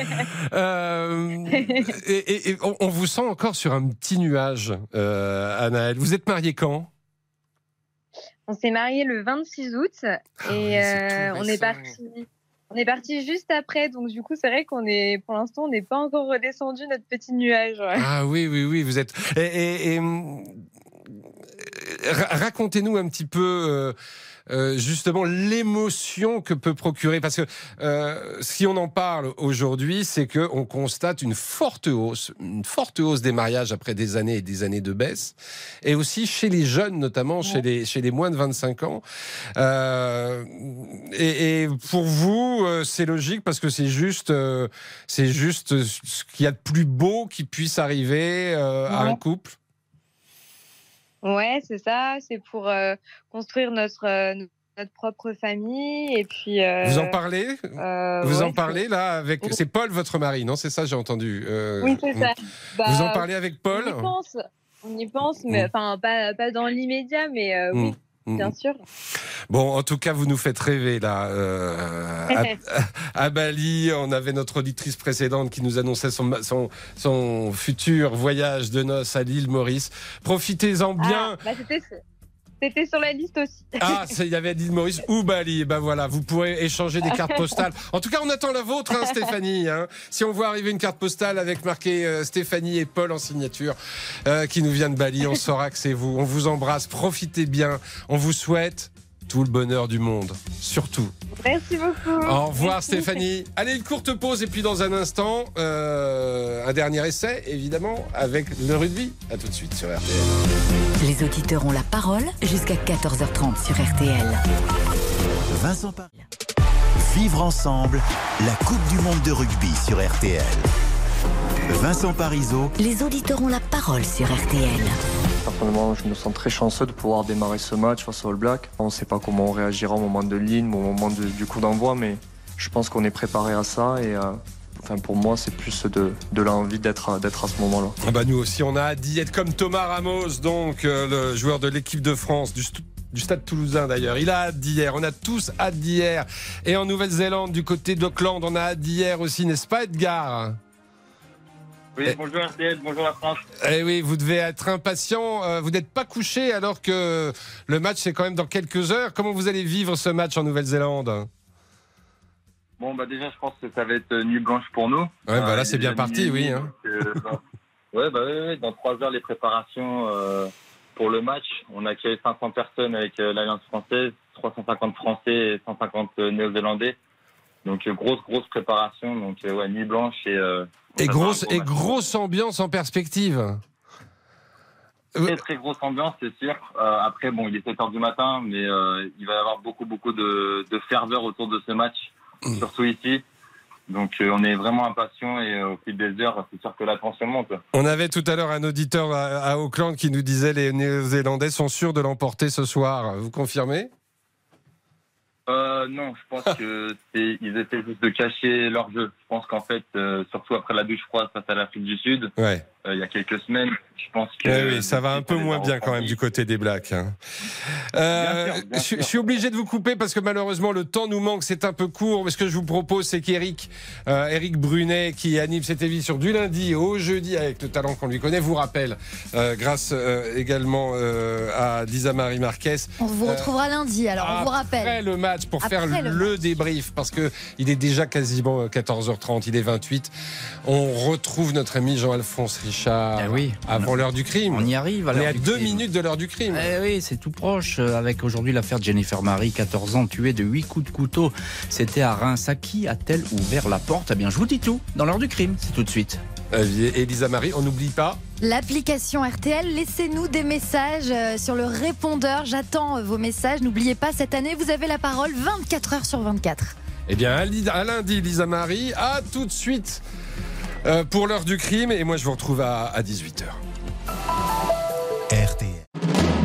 Euh, et, et- et on, on vous sent encore sur un petit nuage, euh, Anaëlle. Vous êtes mariée quand? On s'est mariés le 26 août et euh, on est parti. On est parti juste après, donc du coup c'est vrai qu'on est, pour l'instant, on n'est pas encore redescendu notre petit nuage. ouais. Ah oui, oui, oui, vous êtes. Et, et- et, racontez-nous un petit peu. euh, euh, justement l'émotion que peut procurer parce que euh, si on en parle aujourd'hui c'est que on constate une forte hausse une forte hausse des mariages après des années et des années de baisse et aussi chez les jeunes notamment chez les chez les moins de 25 ans Euh, et, et pour vous euh, c'est logique parce que c'est juste euh, c'est juste ce qu'il y a de plus beau qui puisse arriver euh, à Ouais. un couple? Ouais, c'est ça. C'est pour euh, construire notre, euh, notre propre famille. Et puis. euh, Vous en parlez? euh, Vous ouais, en parlez là avec. C'est Paul, votre mari, non? C'est ça, j'ai entendu. Euh, Oui, c'est ça. Vous en Bah, parlez avec Paul On y pense. On y pense, mais Mm. enfin, pas, pas dans l'immédiat, mais euh, oui, Mm. Bien sûr. Bon, en tout cas, vous nous faites rêver là. euh, à, à Bali, on avait notre auditrice précédente qui nous annonçait son, son, son futur voyage de noces à l'île Maurice. Profitez-en bien. Ah, bah, c'était, sur la liste aussi. Ah, il y avait l'île Maurice ou Bali. Ben voilà, vous pourrez échanger des cartes postales. En tout cas, on attend la vôtre, hein, Stéphanie. hein. Si on voit arriver une carte postale avec marqué euh, Stéphanie et Paul en signature, euh, qui nous vient de Bali, on saura que c'est vous. On vous embrasse. Profitez bien. On vous souhaite tout le bonheur du monde. Surtout. Merci beaucoup. Au revoir Merci. Stéphanie. Allez, une courte pause et puis dans un instant, euh, un dernier essai, évidemment, avec le rugby. À tout de suite sur RTL. Les auditeurs ont la parole jusqu'à 14h30 sur RTL. Vincent Paris. Vivre ensemble la Coupe du Monde de rugby sur RTL. Vincent Parisot. Les auditeurs ont la parole sur RTL. Personnellement, je me sens très chanceux de pouvoir démarrer ce match face aux All Blacks. On ne sait pas comment on réagira au moment de ligne, au moment de- du coup d'envoi, mais je pense qu'on est préparé à ça. Et euh, enfin, pour moi, c'est plus de, de l'envie d'être à, d'être à ce moment-là. Ah bah nous aussi, on a hâte d'y être comme Thomas Ramos, donc euh, le joueur de l'équipe de France, du, st- du stade toulousain d'ailleurs. Il a hâte d'hier, on a tous hâte d'hier. Et en Nouvelle-Zélande, du côté d'Auckland, on a hâte d'hier aussi, n'est-ce pas Edgar? Oui, bonjour RTL, bonjour la France. Eh oui, vous devez être impatient. euh, vous n'êtes pas couché alors que le match c'est quand même dans quelques heures. Comment vous allez vivre ce match en Nouvelle-Zélande? Bon, bah déjà, je pense que ça va être euh, nuit blanche pour nous. Ouais, bah là, c'est il est bien parti, oui, hein. euh, ouais, bah oui, oui, dans trois heures, les préparations euh, pour le match. On a accueilli 500 personnes avec euh, l'Alliance française, 350 Français et 150 Néo-Zélandais. Donc, euh, grosse, grosse préparation. Donc, euh, ouais, nuit blanche et... euh, Et grosse, gros et grosse ambiance en perspective. Très très grosse ambiance, c'est sûr. Euh, après, bon, il est 7 heures du matin, mais euh, il va y avoir beaucoup beaucoup de, de ferveur autour de ce match, surtout ici. Donc euh, on est vraiment impatients et euh, au fil des heures, c'est sûr que la tension monte. On avait tout à l'heure un auditeur à, à Auckland qui nous disait les Néo-Zélandais sont sûrs de l'emporter ce soir. Vous confirmez? Euh, non, je pense que c'est ils essaient juste de cacher leur jeu. Je pense qu'en fait, euh, surtout après la douche froide face à l'Afrique du Sud, Ouais. euh, il y a quelques semaines, je pense que Eh oui, ça va un peu moins bien quand même du côté des Blacks. hein. Euh, Bien sûr, bien je, sûr. je suis obligé de vous couper parce que malheureusement le temps nous manque, c'est un peu court. Mais ce que je vous propose, c'est qu'Éric, euh, Éric Brunet, qui anime cette émission du lundi au jeudi avec le talent qu'on lui connaît, vous rappelle, euh, grâce euh, également euh, à Lisa Marie Marquez. On vous euh, retrouvera lundi, alors on vous après rappelle. le match pour Après faire le le, débrief parce que il est déjà quasiment euh, 14h30, il est 28. On retrouve notre ami Jean-Alphonse Richard Eh oui, avant l'heure du crime. On y arrive à On est à deux crime. minutes de l'heure du crime. Eh oui, c'est tout proche. euh, Avec aujourd'hui l'affaire de Jennifer Marie, 14 ans, tuée de 8 coups de couteau. C'était à Reims. À qui a-t-elle ouvert la porte? Eh bien, je vous dis tout dans l'heure du crime. C'est tout de suite. Elisa Marie, on n'oublie pas. L'application RTL, laissez-nous des messages euh, sur le répondeur. J'attends euh, vos messages. N'oubliez pas, cette année, vous avez la parole 24 heures sur 24. Eh bien, à lundi, Lisa Marie. À tout de suite euh, pour l'heure du crime. Et moi, je vous retrouve à, à 18h.